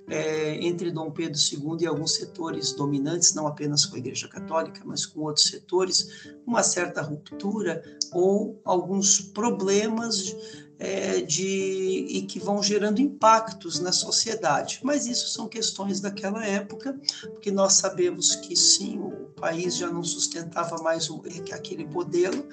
é, entre Dom Pedro II e alguns setores dominantes, não apenas com a Igreja Católica, mas com outros setores, uma certa ruptura ou alguns problemas é, de, e que vão gerando impactos na sociedade. Mas isso são questões daquela época, porque nós sabemos que sim, o país já não sustentava mais o, aquele modelo,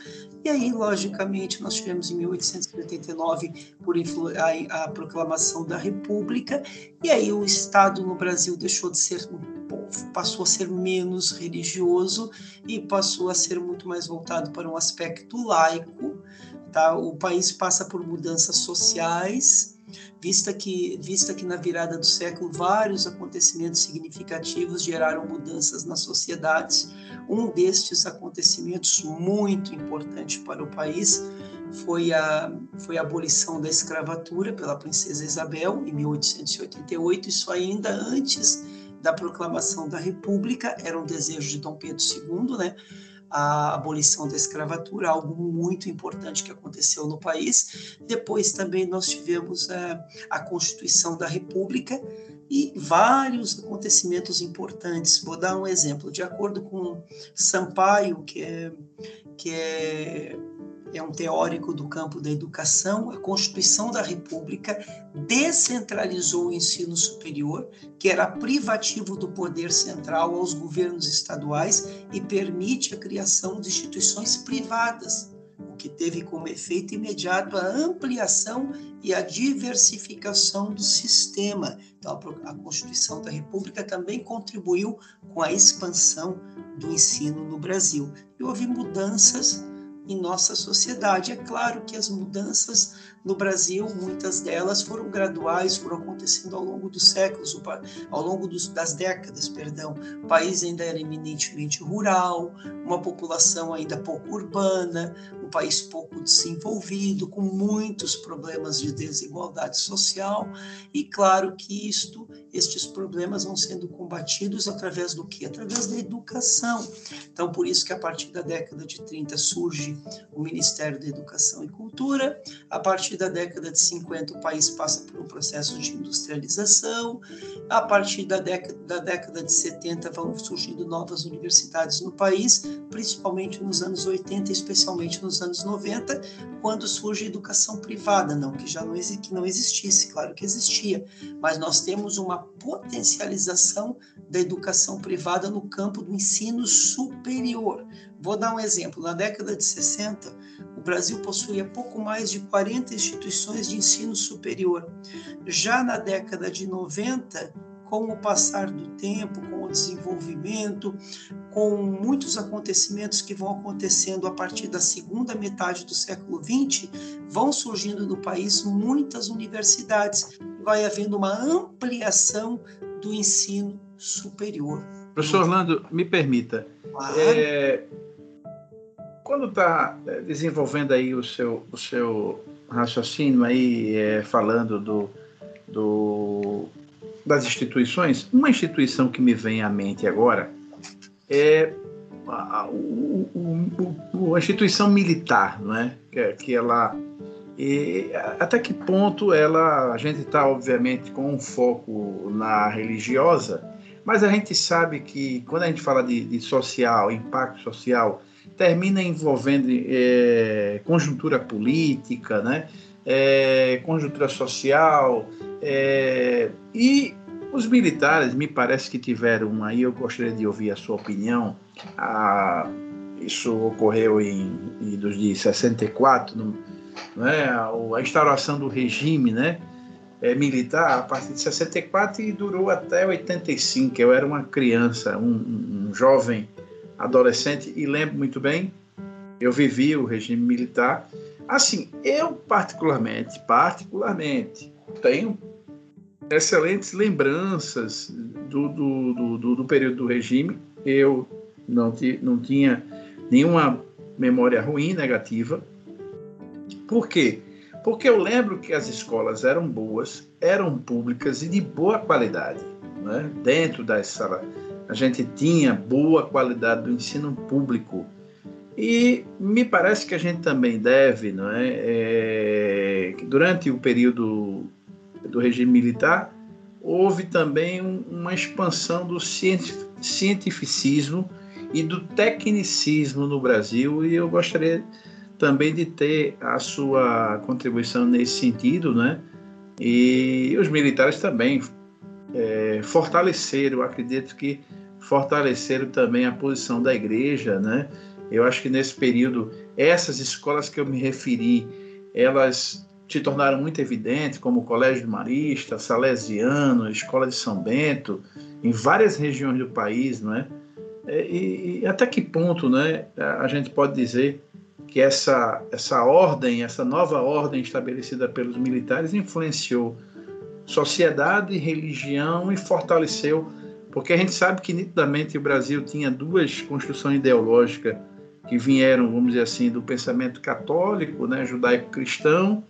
e aí, logicamente, nós tivemos em 1889 por a, a proclamação da República, e aí o Estado no Brasil deixou de ser passou a ser menos religioso e passou a ser muito mais voltado para um aspecto laico, Tá? O país passa por mudanças sociais, vista que, vista que na virada do século vários acontecimentos significativos geraram mudanças na sociedade. Um destes acontecimentos muito importante para o país foi a, foi a abolição da escravatura pela princesa Isabel, em 1888, isso ainda antes da proclamação da República, era um desejo de Dom Pedro II, né? a abolição da escravatura, algo muito importante que aconteceu no país. Depois também nós tivemos a, a Constituição da República e vários acontecimentos importantes. Vou dar um exemplo. De acordo com Sampaio, que é, que é é um teórico do campo da educação, a Constituição da República descentralizou o ensino superior, que era privativo do poder central aos governos estaduais e permite a criação de instituições privadas, o que teve como efeito imediato a ampliação e a diversificação do sistema. Então, a Constituição da República também contribuiu com a expansão do ensino no Brasil. E houve mudanças em nossa sociedade. É claro que as mudanças no Brasil, muitas delas foram graduais, foram acontecendo ao longo dos séculos, ao longo dos, das décadas, perdão. O país ainda era eminentemente rural, uma população ainda pouco urbana, um país pouco desenvolvido, com muitos problemas de desigualdade social, e claro que isto, estes problemas vão sendo combatidos através do que? Através da educação. Então, por isso que a partir da década de 30 surge o Ministério da Educação e Cultura, a partir da década de 50, o país passa por um processo de industrialização. A partir da década, da década de 70, vão surgindo novas universidades no país, principalmente nos anos 80, especialmente nos anos 90, quando surge a educação privada. Não que já não, que não existisse, claro que existia, mas nós temos uma potencialização da educação privada no campo do ensino superior. Vou dar um exemplo. Na década de 60, o Brasil possuía pouco mais de 40 instituições de ensino superior. Já na década de 90, com o passar do tempo, com o desenvolvimento, com muitos acontecimentos que vão acontecendo a partir da segunda metade do século XX, vão surgindo no país muitas universidades. Vai havendo uma ampliação do ensino superior. Professor Orlando, me permita. Claro. É, quando está é, desenvolvendo aí o seu, o seu raciocínio aí, é, falando do, do, das instituições, uma instituição que me vem à mente agora é a, o, o, a instituição militar, não é? Que, que ela e até que ponto ela a gente está obviamente com um foco na religiosa, mas a gente sabe que quando a gente fala de, de social, impacto social, termina envolvendo é, conjuntura política, né? É, conjuntura social, é, e os militares me parece que tiveram aí, eu gostaria de ouvir a sua opinião, isso ocorreu em, em de 64, no, né, a, a instauração do regime né, é, militar a partir de 64 e durou até 85, eu era uma criança, um, um jovem adolescente e lembro muito bem, eu vivi o regime militar. Assim, eu particularmente, particularmente, tenho excelentes lembranças do, do, do, do período do regime. Eu não, não tinha nenhuma memória ruim, negativa. Por quê? Porque eu lembro que as escolas eram boas, eram públicas e de boa qualidade. Né? Dentro das salas a gente tinha boa qualidade do ensino público. E me parece que a gente também deve, não é, é durante o período do regime militar, houve também uma expansão do cientificismo e do tecnicismo no Brasil, e eu gostaria também de ter a sua contribuição nesse sentido, né? E os militares também é, fortaleceram, acredito que fortaleceram também a posição da igreja, né? Eu acho que nesse período, essas escolas que eu me referi, elas se tornaram muito evidentes, como o Colégio Marista, Salesiano, Escola de São Bento, em várias regiões do país, não é? E, e até que ponto, né, a gente pode dizer que essa essa ordem, essa nova ordem estabelecida pelos militares influenciou sociedade, religião e fortaleceu, porque a gente sabe que nitidamente o Brasil tinha duas construções ideológicas que vieram, vamos dizer assim, do pensamento católico, né, judaico-cristão.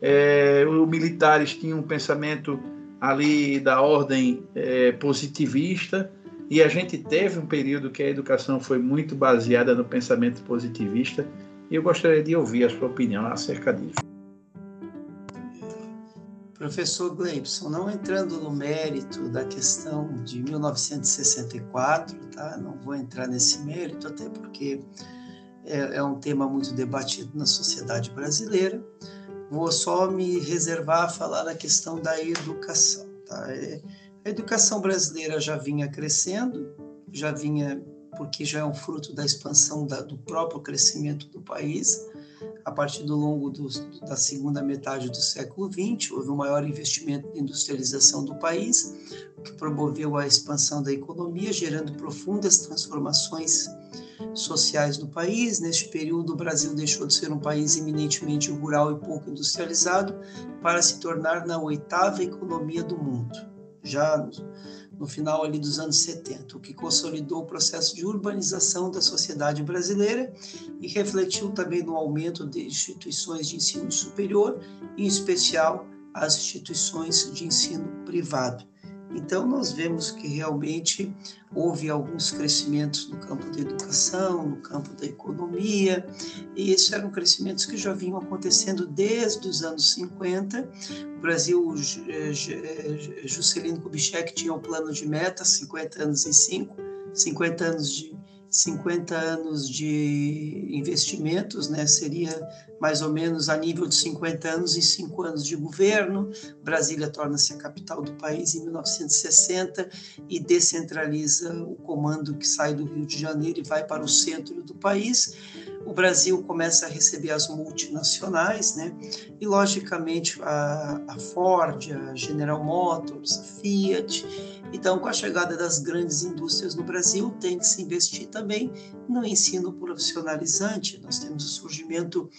É, os militares tinham um pensamento ali da ordem é, positivista, e a gente teve um período que a educação foi muito baseada no pensamento positivista, e eu gostaria de ouvir a sua opinião acerca disso. Professor Gleibson, não entrando no mérito da questão de 1964, tá? não vou entrar nesse mérito, até porque é, é um tema muito debatido na sociedade brasileira. Vou só me reservar a falar da questão da educação. Tá? É, a educação brasileira já vinha crescendo, já vinha porque já é um fruto da expansão da, do próprio crescimento do país. A partir do longo do, da segunda metade do século XX, houve um maior investimento em industrialização do país, que promoveu a expansão da economia, gerando profundas transformações sociais no país. Neste período, o Brasil deixou de ser um país eminentemente rural e pouco industrializado para se tornar na oitava economia do mundo. Já no final ali dos anos 70, o que consolidou o processo de urbanização da sociedade brasileira e refletiu também no aumento de instituições de ensino superior, em especial as instituições de ensino privado. Então, nós vemos que realmente houve alguns crescimentos no campo da educação, no campo da economia, e esses eram crescimentos que já vinham acontecendo desde os anos 50. O Brasil, eh, eh, Juscelino Kubitschek tinha um plano de meta, 50 anos em 5, 50 anos de 50 anos de investimentos, né? seria mais ou menos a nível de 50 anos em 5 anos de governo. Brasília torna-se a capital do país em 1960 e descentraliza o comando que sai do Rio de Janeiro e vai para o centro do país. O Brasil começa a receber as multinacionais, né? e logicamente a, a Ford, a General Motors, a Fiat então, com a chegada das grandes indústrias no Brasil, tem que se investir também no ensino profissionalizante. Nós temos o surgimento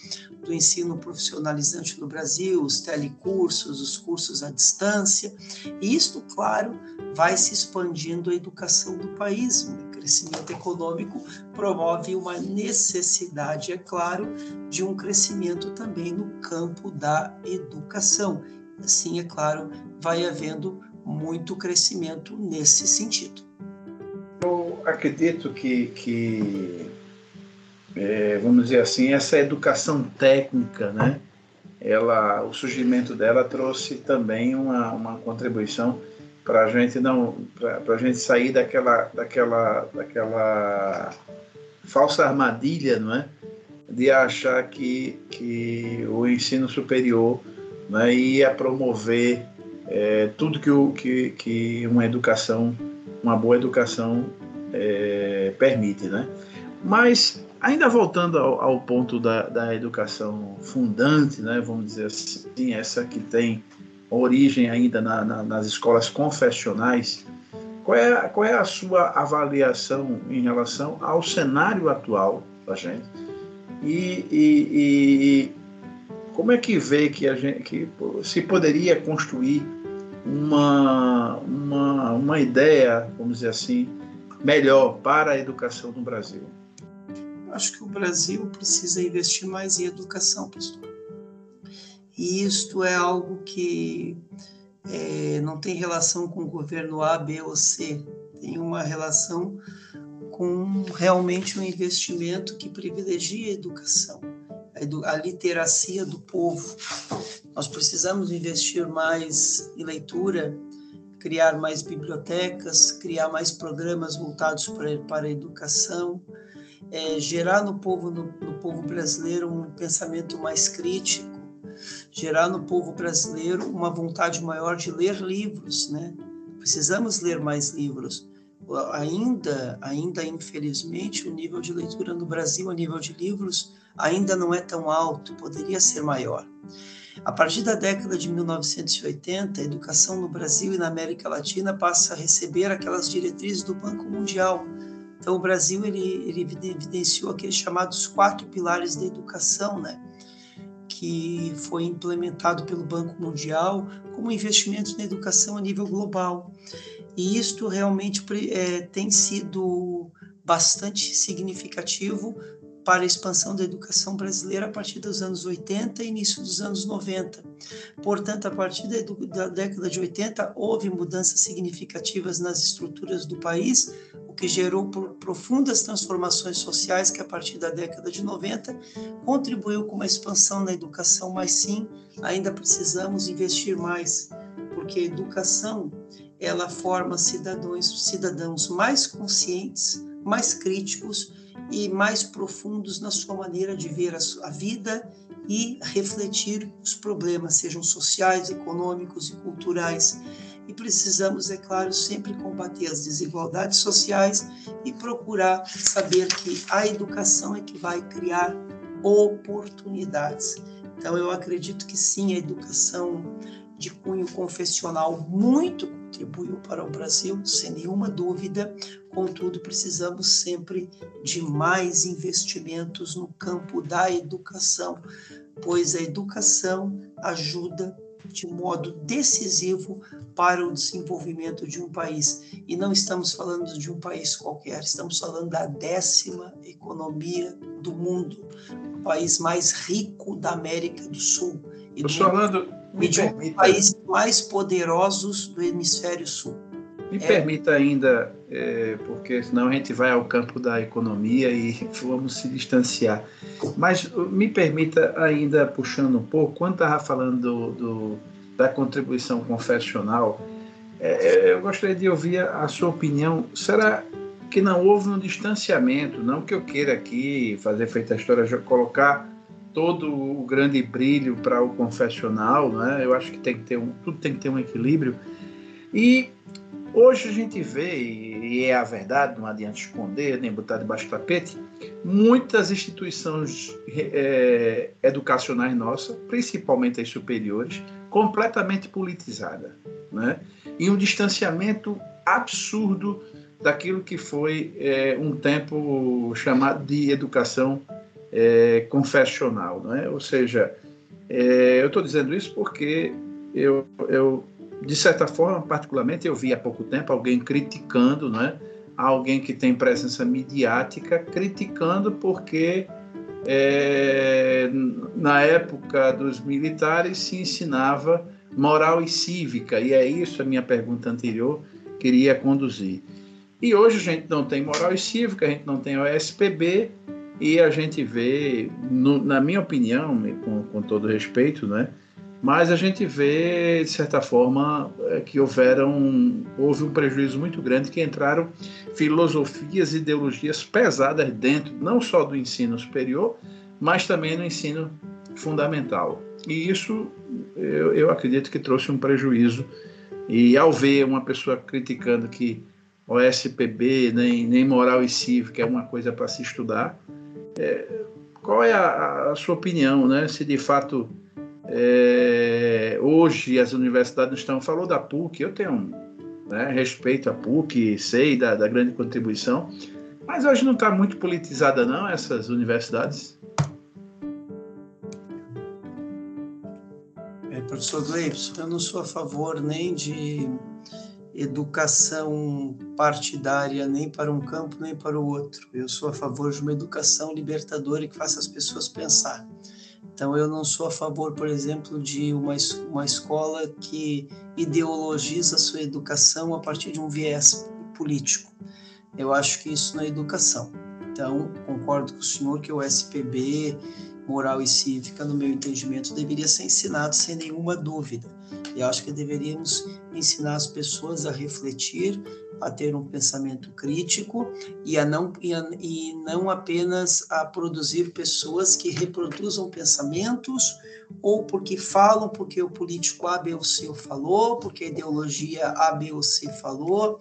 do ensino profissionalizante no Brasil, os telecursos, os cursos à distância, e isto, claro, vai se expandindo a educação do país. O crescimento econômico promove uma necessidade, é claro, de um crescimento também no campo da educação. Assim, é claro, vai havendo muito crescimento nesse sentido. Eu acredito que, que é, vamos dizer assim, essa educação técnica, né? Ela, o surgimento dela trouxe também uma, uma contribuição para a gente não, para a gente sair daquela, daquela, daquela falsa armadilha, não é? De achar que, que o ensino superior né, ia promover é, tudo que, o, que, que uma educação, uma boa educação é, permite, né? Mas ainda voltando ao, ao ponto da, da, educação fundante, né? Vamos dizer assim, essa que tem origem ainda na, na, nas escolas confessionais, qual é, qual é a sua avaliação em relação ao cenário atual da gente? E, e, como é que vê que a gente que se poderia construir uma, uma, uma ideia, vamos dizer assim, melhor para a educação no Brasil? Acho que o Brasil precisa investir mais em educação, pastor. E isto é algo que é, não tem relação com o governo A, B ou C, tem uma relação com realmente um investimento que privilegia a educação, a literacia do povo. Nós precisamos investir mais em leitura, criar mais bibliotecas, criar mais programas voltados para, para a educação, é, gerar no povo, no, no povo brasileiro um pensamento mais crítico, gerar no povo brasileiro uma vontade maior de ler livros, né? Precisamos ler mais livros. Ainda, ainda infelizmente, o nível de leitura no Brasil, a nível de livros, ainda não é tão alto, poderia ser maior. A partir da década de 1980, a educação no Brasil e na América Latina passa a receber aquelas diretrizes do Banco Mundial. Então, o Brasil ele, ele evidenciou aqueles chamados quatro pilares da educação, né? que foi implementado pelo Banco Mundial como investimento na educação a nível global. E isto realmente é, tem sido bastante significativo para a expansão da educação brasileira a partir dos anos 80 e início dos anos 90. Portanto, a partir da, década de 80, houve mudanças significativas nas estruturas do país, o que gerou profundas transformações sociais que, a partir da década de 90, contribuiu com uma expansão na educação, mas sim, ainda precisamos investir mais, porque a educação ela forma cidadãos, cidadãos mais conscientes, mais críticos, e mais profundos na sua maneira de ver a, vida e refletir os problemas, sejam sociais, econômicos e culturais. E precisamos, é claro, sempre combater as desigualdades sociais e procurar saber que a educação é que vai criar oportunidades. Então, eu acredito que sim, a educação de cunho confessional muito contribuiu para o Brasil, sem nenhuma dúvida. Contudo, precisamos sempre de mais investimentos no campo da educação, pois a educação ajuda de modo decisivo para o desenvolvimento de um país. E não estamos falando de um país qualquer, estamos falando da décima economia do mundo, o país mais rico da América do Sul. E, do falando, e de um dos países mais poderosos do hemisfério sul. Me é. permita ainda, é, porque senão a gente vai ao campo da economia e vamos se distanciar. Mas me permita ainda, puxando um pouco, quando estava falando do, do, da contribuição confessional, é, é, eu gostaria de ouvir a sua opinião. Será que não houve um distanciamento? Não que eu queira aqui fazer feita a história, colocar todo o grande brilho para o confessional, né? Eu acho que tem que ter um, tudo tem que ter um equilíbrio. E Hoje a gente vê, e é a verdade, não adianta esconder nem botar debaixo do tapete, muitas instituições é, educacionais nossas, principalmente as superiores, completamente politizadas. Né? E um distanciamento absurdo daquilo que foi é, um tempo chamado de educação é, confessional. Né? Ou seja, é, eu estou dizendo isso porque eu, eu de certa forma, particularmente, eu vi há pouco tempo alguém criticando, né? Alguém que tem presença midiática criticando porque é, na época dos militares se ensinava moral e cívica, e é isso a minha pergunta anterior queria conduzir. E hoje a gente não tem moral e cívica, a gente não tem OSPB, e a gente vê, no, na minha opinião, com, com todo respeito, né, mas a gente vê, de certa forma, é, que houveram, houve um prejuízo muito grande, que entraram filosofias ideologias pesadas dentro, não só do ensino superior, mas também no ensino fundamental. E isso, eu, eu acredito que trouxe um prejuízo. E ao ver uma pessoa criticando que o SPB, nem, nem moral e cívica é uma coisa para se estudar, é, qual é a, a sua opinião, né? Se de fato é, hoje as universidades estão. Falou da PUC, eu tenho né, respeito à PUC, sei da, da grande contribuição, mas hoje não está muito politizada, não, essas universidades. É, professor Gleibson, eu não sou a favor nem de educação partidária nem para um campo nem para o outro. Eu sou a favor de uma educação libertadora que faça as pessoas pensar. Então, eu não sou a favor, por exemplo, de uma, uma escola que ideologiza a sua educação a partir de um viés político. Eu acho que isso não é educação. Então, concordo com o senhor que o SPB moral e cívica, no meu entendimento, deveria ser ensinado sem nenhuma dúvida. E acho que deveríamos ensinar as pessoas a refletir, a ter um pensamento crítico e, a não, e, a, e não apenas a produzir pessoas que reproduzam pensamentos ou porque falam porque o político A, B ou C falou, porque a ideologia A, B ou C falou.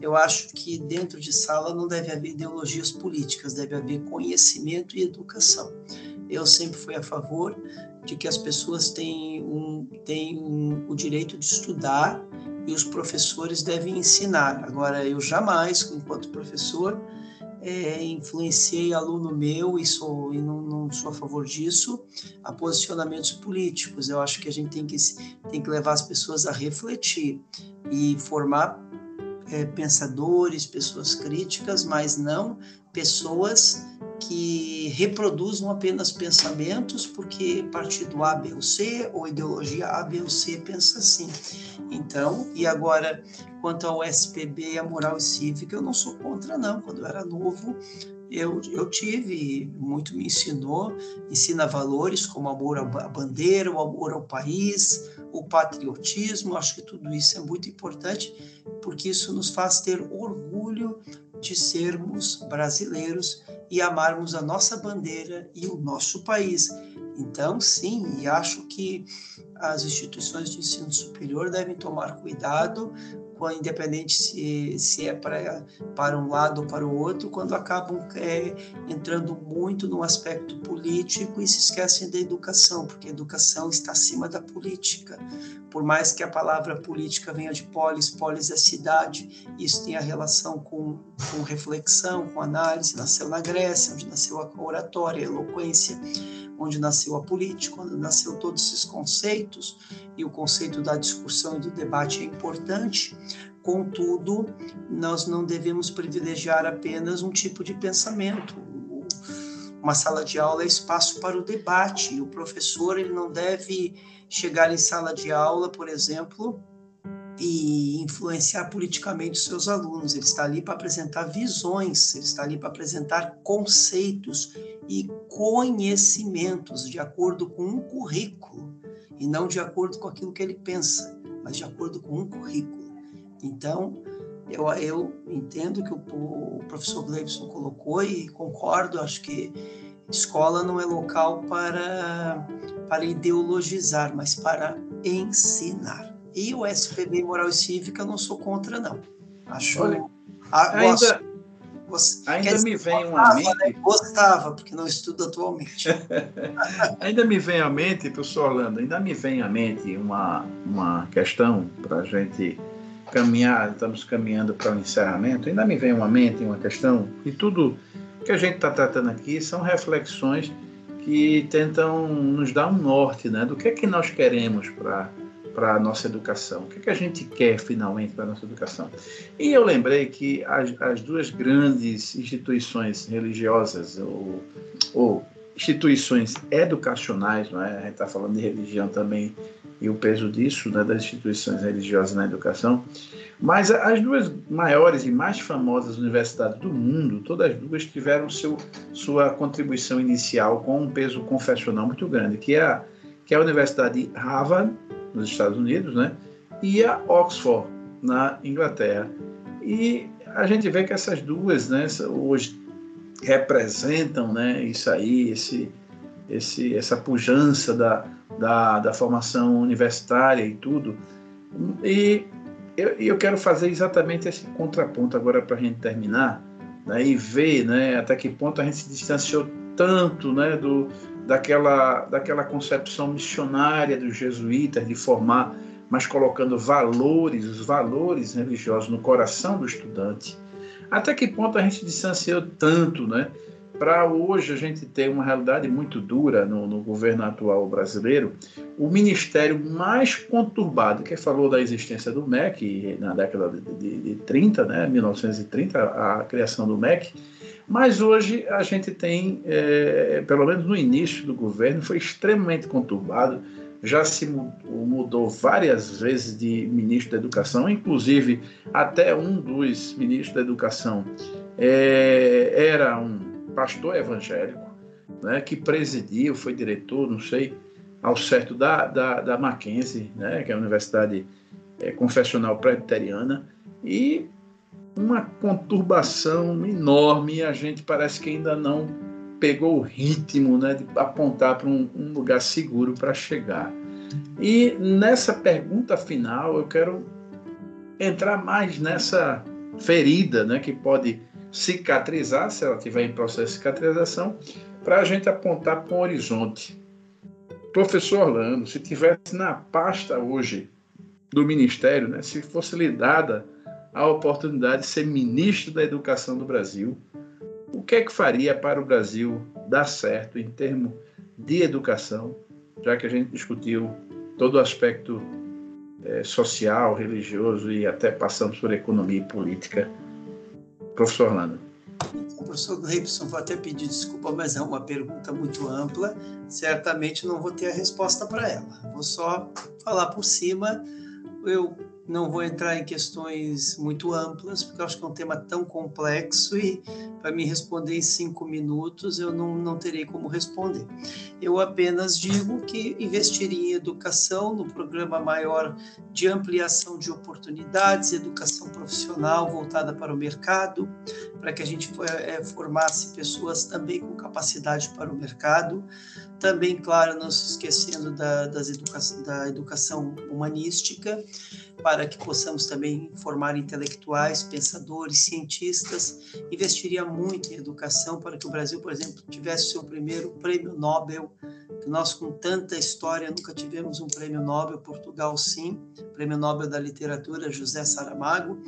Eu acho que dentro de sala não deve haver ideologias políticas, deve haver conhecimento e educação. Eu sempre fui a favor de que as pessoas têm, um, têm um, o direito de estudar e os professores devem ensinar. Agora, eu jamais, enquanto professor, é, influenciei aluno meu e, sou, e não, não, sou a favor disso, a posicionamentos políticos. Eu acho que a gente tem que, tem que levar as pessoas a refletir e formar é, pensadores, pessoas críticas, mas não pessoas que reproduzam apenas pensamentos porque partido A, B ou C ou ideologia A, B ou C pensa assim. Então, e agora, quanto ao SPB, a moral e cívica, eu não sou contra, não. Quando eu era novo, eu, eu tive, muito me ensinou, ensina valores como amor à bandeira, o amor ao país, o patriotismo. Acho que tudo isso é muito importante, porque isso nos faz ter orgulho de sermos brasileiros e amarmos a nossa bandeira e o nosso país. Então, sim, e acho que as instituições de ensino superior devem tomar cuidado independente se, se é para, para um lado ou para o outro, quando acabam é, entrando muito no aspecto político e se esquecem da educação, porque a educação está acima da política. Por mais que a palavra política venha de polis, polis é cidade, isso tem a relação com, com reflexão, com análise, nasceu na Grécia, onde nasceu a oratória, a eloquência, onde nasceu a política, onde nasceu todos esses conceitos, e o conceito da discussão e do debate é importante, contudo, nós não devemos privilegiar apenas um tipo de pensamento. Uma sala de aula é espaço para o debate, o professor ele não deve chegar em sala de aula, por exemplo, e influenciar politicamente os seus alunos. Ele está ali para apresentar visões, ele está ali para apresentar conceitos e conhecimentos de acordo com um currículo e não de acordo com aquilo que ele pensa, mas de acordo com um currículo. Então, eu, eu entendo que o, o professor Gleibson colocou e concordo, acho que escola não é local para, para ideologizar, mas para ensinar. E o SPB Moral e Cívica não sou contra, não. Acho. Olha, a, ainda, você, ainda me vem uma mente. Né? Gostava, porque não estudo atualmente. ainda me vem à mente, professor Orlando, ainda me vem à mente uma, uma questão para a gente caminhar, estamos caminhando para o encerramento. Ainda me vem uma mente uma questão, e tudo que a gente está tratando aqui são reflexões que tentam nos dar um norte né, do que é que nós queremos para para a nossa educação? O que, é que a gente quer finalmente para a nossa educação? E eu lembrei que as, as duas grandes instituições religiosas, ou, ou instituições educacionais, não é? a gente está falando de religião também e o peso disso, né, das instituições religiosas na educação, mas as duas maiores e mais famosas universidades do mundo, todas as duas tiveram seu, sua contribuição inicial com um peso confessional muito grande, que é a, que é a Universidade de Harvard nos Estados Unidos, né? E a Oxford na Inglaterra. E a gente vê que essas duas, né, hoje representam, né, isso aí, esse, esse, essa pujança da, da, da formação universitária e tudo. E eu, eu quero fazer exatamente esse contraponto agora para a gente terminar né, e ver né, até que ponto a gente se distanciou tanto né, do, daquela, daquela concepção missionária dos jesuítas de formar, mas colocando valores, os valores religiosos no coração do estudante. Até que ponto a gente distanciou tanto, né? Para hoje a gente ter uma realidade muito dura no, no, governo atual brasileiro, o ministério mais conturbado, que falou da existência do MEC na década de, de, de 30, né, 1930, a criação do MEC, mas hoje a gente tem, é, pelo menos no início do governo, foi extremamente conturbado. Já se mudou várias vezes de ministro da Educação, inclusive até um dos ministros da Educação é, era um pastor evangélico. né, que presidiu, foi diretor, não sei, ao certo da, da, da Mackenzie, né, que é a Universidade é, Confessional Presbiteriana, e uma conturbação enorme e a gente parece que ainda não pegou o ritmo né, de apontar para um, um lugar seguro para chegar. E nessa pergunta final eu quero entrar mais nessa ferida né, que pode cicatrizar, se ela estiver em processo de cicatrização, para a gente apontar para um horizonte. Professor Orlando, se tivesse na pasta hoje do Ministério, né, se fosse lhe dada a oportunidade de ser ministro da Educação do Brasil, o que é que faria para o Brasil dar certo em termos de educação, já que a gente discutiu todo o aspecto é, social, religioso e até passamos por economia e política. Professor Orlando. Professor Gleibson, vou até pedir desculpa, mas é uma pergunta muito ampla. Certamente não vou ter a resposta para ela. Vou só falar por cima. Eu não vou entrar em questões muito amplas, porque eu acho que é um tema tão complexo e para me responder em cinco minutos eu não, não terei como responder. Eu apenas digo que investiria em educação, no programa maior de ampliação de oportunidades, educação profissional voltada para o mercado, para que a gente é, formasse pessoas também com capacidade para o mercado. Também, claro, não se esquecendo da, educa da educação humanística, para que possamos também formar intelectuais, pensadores, cientistas. Investiria muito em educação para que o Brasil, por exemplo, tivesse seu primeiro prêmio Nobel, que nós com tanta história nunca tivemos um prêmio Nobel, Portugal sim, prêmio Nobel da literatura José Saramago,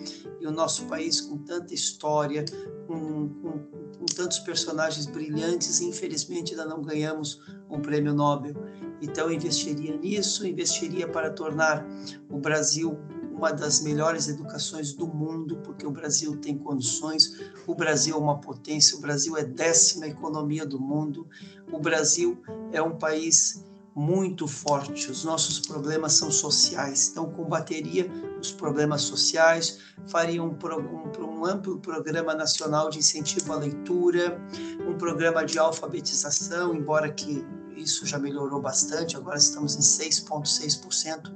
e o nosso país com tanta história, com, com, com tantos personagens brilhantes, infelizmente ainda não ganhamos um prêmio Nobel. Então, investiria nisso, investiria para tornar o Brasil uma das melhores educações do mundo, porque o Brasil tem condições, o Brasil é uma potência, o Brasil é décima economia do mundo, o Brasil é um país muito forte, os nossos problemas são sociais, então combateria os problemas sociais, faria um, um, um amplo programa nacional de incentivo à leitura, um programa de alfabetização, embora que isso já melhorou bastante, agora estamos em 6,6%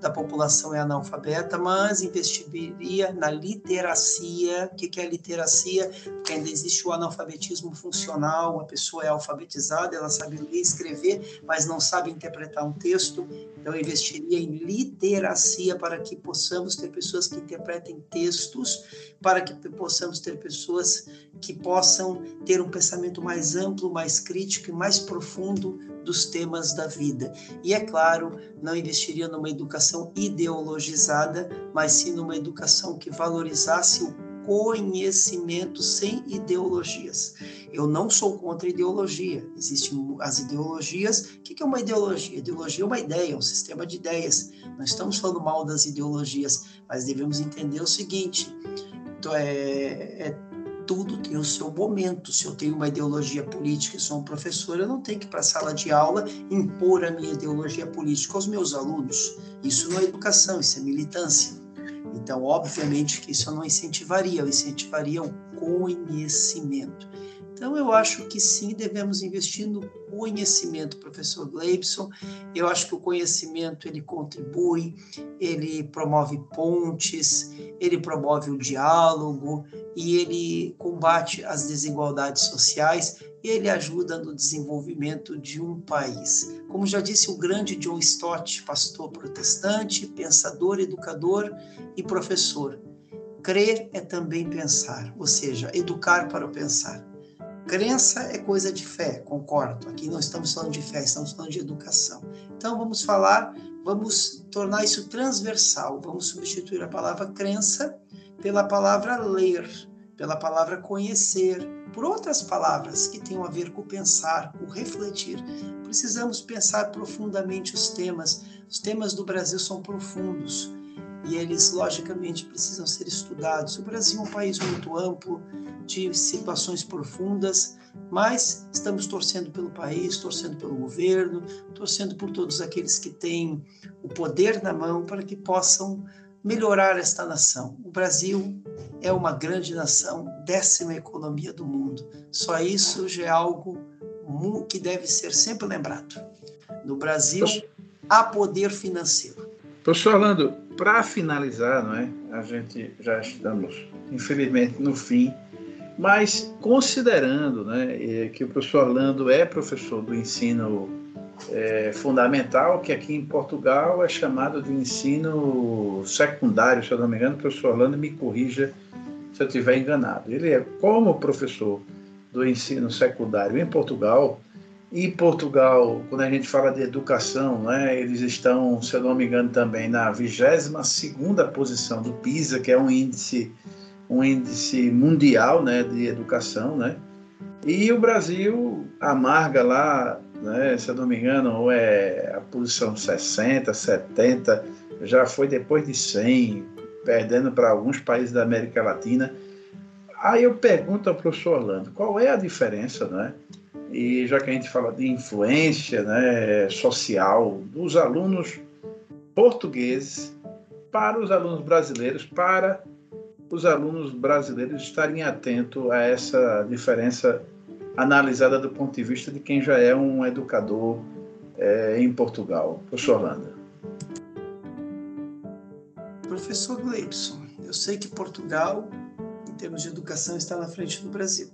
da população é analfabeta, mas investiria na literacia. O que é literacia? Porque ainda existe o analfabetismo funcional, a pessoa é alfabetizada, ela sabe ler e escrever, mas não sabe interpretar um texto. Então, eu investiria em literacia para que possamos ter pessoas que interpretem textos, para que possamos ter pessoas que possam ter um pensamento mais amplo, mais crítico e mais profundo dos temas da vida. E é claro, não investiria numa educação ideologizada, mas sim numa educação que valorizasse o conhecimento sem ideologias. Eu não sou contra ideologia. Existem as ideologias. O que é uma ideologia? Ideologia é uma ideia, é um sistema de ideias. Não estamos falando mal das ideologias, mas devemos entender o seguinte: então, é, é tudo tem o seu momento. Se eu tenho uma ideologia política e sou um professor, eu não tenho que ir para a sala de aula impor a minha ideologia política aos meus alunos. Isso não é educação, isso é militância. Então, obviamente que isso eu não incentivaria, eu incentivaria o conhecimento. Então, eu acho que sim, devemos investir no conhecimento, professor Gleibson. Eu acho que o conhecimento ele contribui, ele promove pontes, ele promove o diálogo e ele combate as desigualdades sociais e ele ajuda no desenvolvimento de um país. Como já disse o grande John Stott, pastor protestante, pensador, educador e professor, crer é também pensar, ou seja, educar para o pensar. Crença é coisa de fé, concordo. Aqui não estamos falando de fé, estamos falando de educação. Então vamos falar, vamos tornar isso transversal. Vamos substituir a palavra crença pela palavra ler, pela palavra conhecer, por outras palavras que tenham a ver com pensar, com refletir. Precisamos pensar profundamente os temas. Os temas do Brasil são profundos e eles, logicamente, precisam ser estudados. O Brasil é um país muito amplo, de situações profundas, mas estamos torcendo pelo país, torcendo pelo governo, torcendo por todos aqueles que têm o poder na mão para que possam melhorar esta nação. O Brasil é uma grande nação, décima economia do mundo. Só isso já é algo que deve ser sempre lembrado. No Brasil, há poder financeiro. Professor Orlando, para finalizar, não é? A gente já estamos, infelizmente, no fim, mas considerando né, que o professor Orlando é professor do ensino é, fundamental, que aqui em Portugal é chamado de ensino secundário, se eu não me engano, o professor Orlando me corrija se eu estiver enganado. Ele é como professor do ensino secundário em Portugal, e Portugal, quando a gente fala de educação, né, eles estão, se eu não me engano, também na 22ª posição do PISA, que é um índice, um índice mundial né, de educação. Né? E o Brasil amarga lá, né, se eu não me engano, ou é a posição 60, 70, já foi depois de 100, perdendo para alguns países da América Latina. Aí eu pergunto ao professor Orlando, qual é a diferença, né? E já que a gente fala de influência né, social dos alunos portugueses para os alunos brasileiros, para os alunos brasileiros estarem atentos a essa diferença analisada do ponto de vista de quem já é um educador é, em Portugal. Professor Orlando. Professor Gleibson, eu sei que Portugal, em termos de educação, está na frente do Brasil.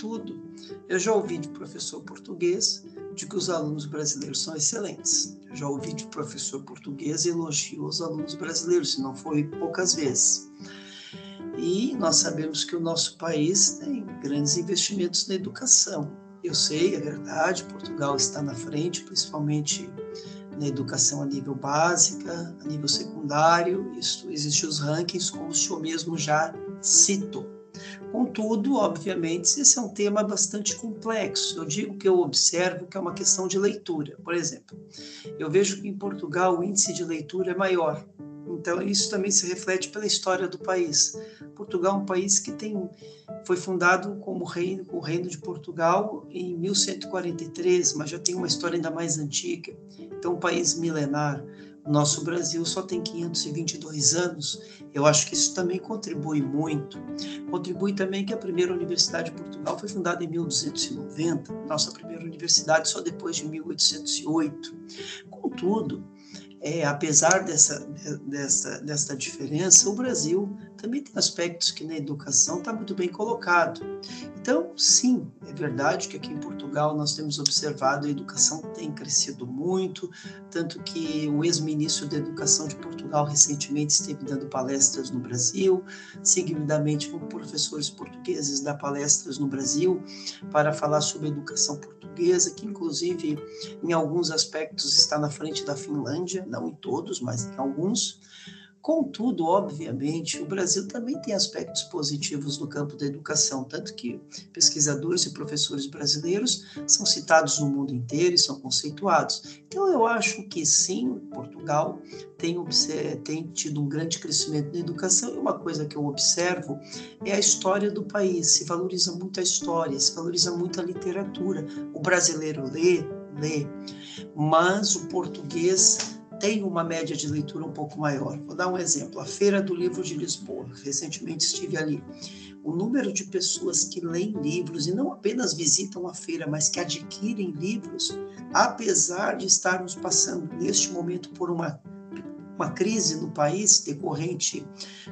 Contudo, eu já ouvi de professor português de que os alunos brasileiros são excelentes. Eu já ouvi de professor português elogio os alunos brasileiros, se não foi poucas vezes. E nós sabemos que o nosso país tem grandes investimentos na educação. Eu sei, é verdade, Portugal está na frente, principalmente na educação a nível básica, a nível secundário. Isso existem os rankings, como o senhor mesmo já citou. Contudo, obviamente, esse é um tema bastante complexo. Eu digo que eu observo que é uma questão de leitura. Por exemplo, eu vejo que em Portugal o índice de leitura é maior. Então, isso também se reflete pela história do país. Portugal é um país que tem, foi fundado como reino, o Reino de Portugal em 1143, mas já tem uma história ainda mais antiga. Então, um país milenar. Nosso Brasil só tem 522 anos. Eu acho que isso também contribui muito. Contribui também que a primeira Universidade de Portugal foi fundada em 1290, nossa primeira universidade só depois de 1808. Contudo, é, apesar dessa, dessa, dessa diferença, o Brasil também tem aspectos que na educação está muito bem colocado. Então, sim, é verdade que aqui em Portugal nós temos observado a educação tem crescido muito, tanto que o ex-ministro da Educação de Portugal recentemente esteve dando palestras no Brasil, seguidamente com professores portugueses dar palestras no Brasil para falar sobre educação portuguesa, que inclusive em alguns aspectos está na frente da Finlândia, não em todos, mas em alguns. Contudo, obviamente, o Brasil também tem aspectos positivos no campo da educação, tanto que pesquisadores e professores brasileiros são citados no mundo inteiro e são conceituados. Então, eu acho que sim, Portugal tem, tem tido um grande crescimento na educação e uma coisa que eu observo é a história do país. Se valoriza muito a história, se valoriza muito a literatura. O brasileiro lê, lê, mas o português tem uma média de leitura um pouco maior. Vou dar um exemplo: a Feira do Livro de Lisboa. Recentemente estive ali. O número de pessoas que leem livros e não apenas visitam a feira, mas que adquirem livros, apesar de estarmos passando neste momento por uma uma crise no país decorrente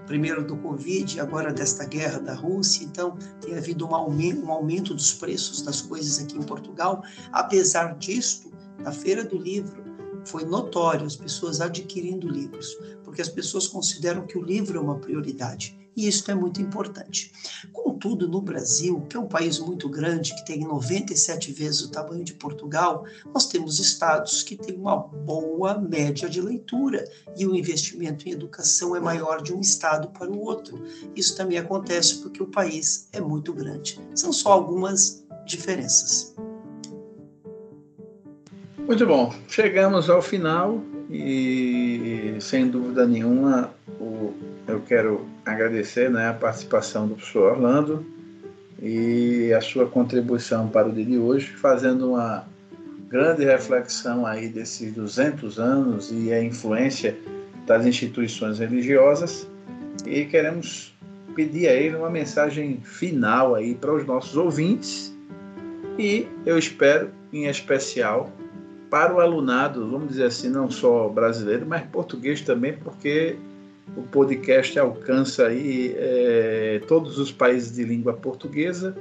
primeiro do Covid, agora desta guerra da Rússia, então tem havido um aumento, um aumento dos preços das coisas aqui em Portugal. Apesar disto, na Feira do Livro foi notório as pessoas adquirindo livros, porque as pessoas consideram que o livro é uma prioridade. E isso é muito importante. Contudo, no Brasil, que é um país muito grande, que tem 97 vezes o tamanho de Portugal, nós temos estados que têm uma boa média de leitura e o investimento em educação é maior de um estado para o outro. Isso também acontece porque o país é muito grande. São só algumas diferenças. Muito bom, chegamos ao final e, sem dúvida nenhuma, o, eu quero agradecer né, a participação do professor Orlando e a sua contribuição para o dia de hoje, fazendo uma grande reflexão aí desses 200 anos e a influência das instituições religiosas. E queremos pedir a ele uma mensagem final aí para os nossos ouvintes E eu espero, em especial, para o alunado, vamos dizer assim, não só brasileiro, mas português também, porque o podcast alcança aí é, todos os países de língua portuguesa.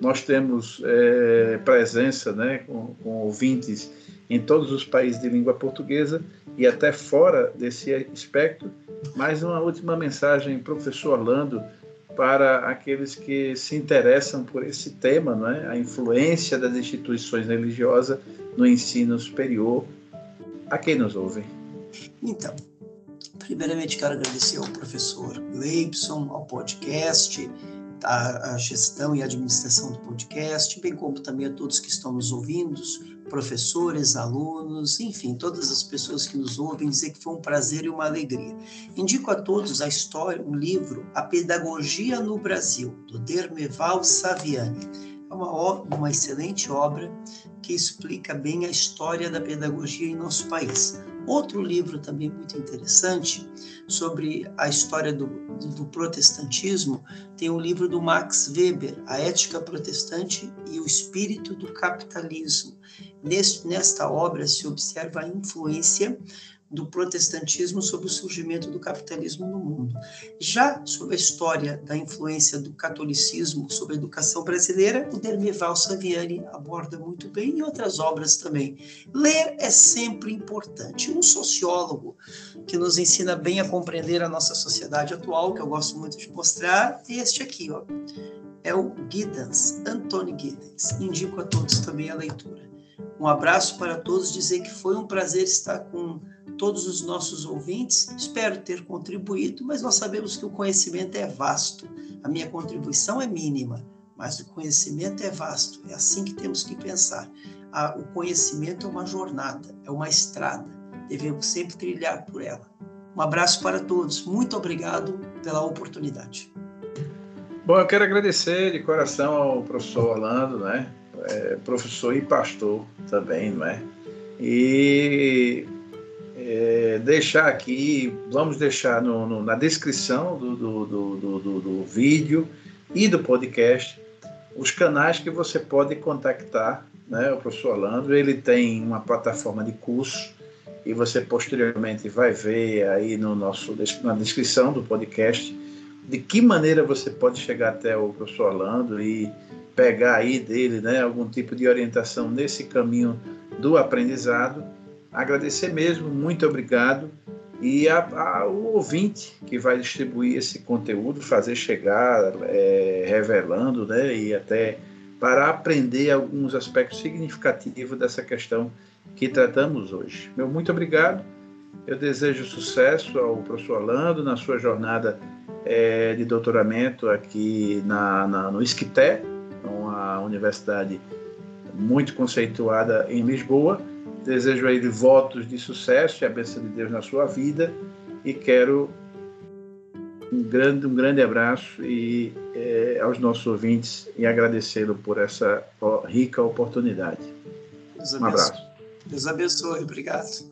Nós temos é, presença né, com, com, ouvintes em todos os países de língua portuguesa e até fora desse espectro. Mais uma última mensagem, professor Orlando, para aqueles que se interessam por esse tema, não é? a influência das instituições religiosas no ensino superior. A quem nos ouve? Então, primeiramente quero agradecer ao professor Leibson, ao podcast, a gestão e administração do podcast, bem como também a todos que estão nos ouvindo, professores, alunos, enfim, todas as pessoas que nos ouvem, dizer que foi um prazer e uma alegria. Indico a todos a história, um livro, A Pedagogia no Brasil, do Dermeval Saviani. É uma, uma excelente obra que explica bem a história da pedagogia em nosso país. Outro livro também muito interessante sobre a história do, do, protestantismo tem o livro do Max Weber, A Ética Protestante e o Espírito do Capitalismo. Neste, nesta obra se observa a influência do protestantismo sobre o surgimento do capitalismo no mundo. Já sobre a história da influência do catolicismo sobre a educação brasileira, o Dermeval Saviani aborda muito bem e outras obras também. Ler é sempre importante. Um sociólogo que nos ensina bem a compreender a nossa sociedade atual, que eu gosto muito de mostrar, é este aqui, ó. É o Giddens, Antônio Giddens. Indico a todos também a leitura. Um abraço para todos, dizer que foi um prazer estar com todos os nossos ouvintes. Espero ter contribuído, mas nós sabemos que o conhecimento é vasto. A minha contribuição é mínima, mas o conhecimento é vasto. É assim que temos que pensar. o conhecimento é uma jornada, é uma estrada. Devemos sempre trilhar por ela. Um abraço para todos. Muito obrigado pela oportunidade. Bom, eu quero agradecer de coração ao professor Orlando, né? É, professor e pastor também, não é? E é, deixar aqui, vamos deixar no, no, na descrição do, do, do, do, do vídeo e do podcast os canais que você pode contactar né, o professor Orlando. Ele tem uma plataforma de curso e você posteriormente vai ver aí no nosso, na descrição do podcast de que maneira você pode chegar até o professor Orlando e pegar aí dele né, algum tipo de orientação nesse caminho do aprendizado agradecer mesmo, muito obrigado. E a, o ouvinte que vai distribuir esse conteúdo, fazer chegar, é, revelando, né, e até para aprender alguns aspectos significativos dessa questão que tratamos hoje. Meu muito obrigado. Eu desejo sucesso ao professor Orlando na sua jornada é, de doutoramento aqui na, na, no Isquité, uma universidade muito conceituada em Lisboa Desejo a ele votos de sucesso e a bênção de Deus na sua vida e quero um grande, um grande abraço e é, aos nossos ouvintes e agradecê-lo por essa rica oportunidade. um abraço. Deus abençoe. Obrigado.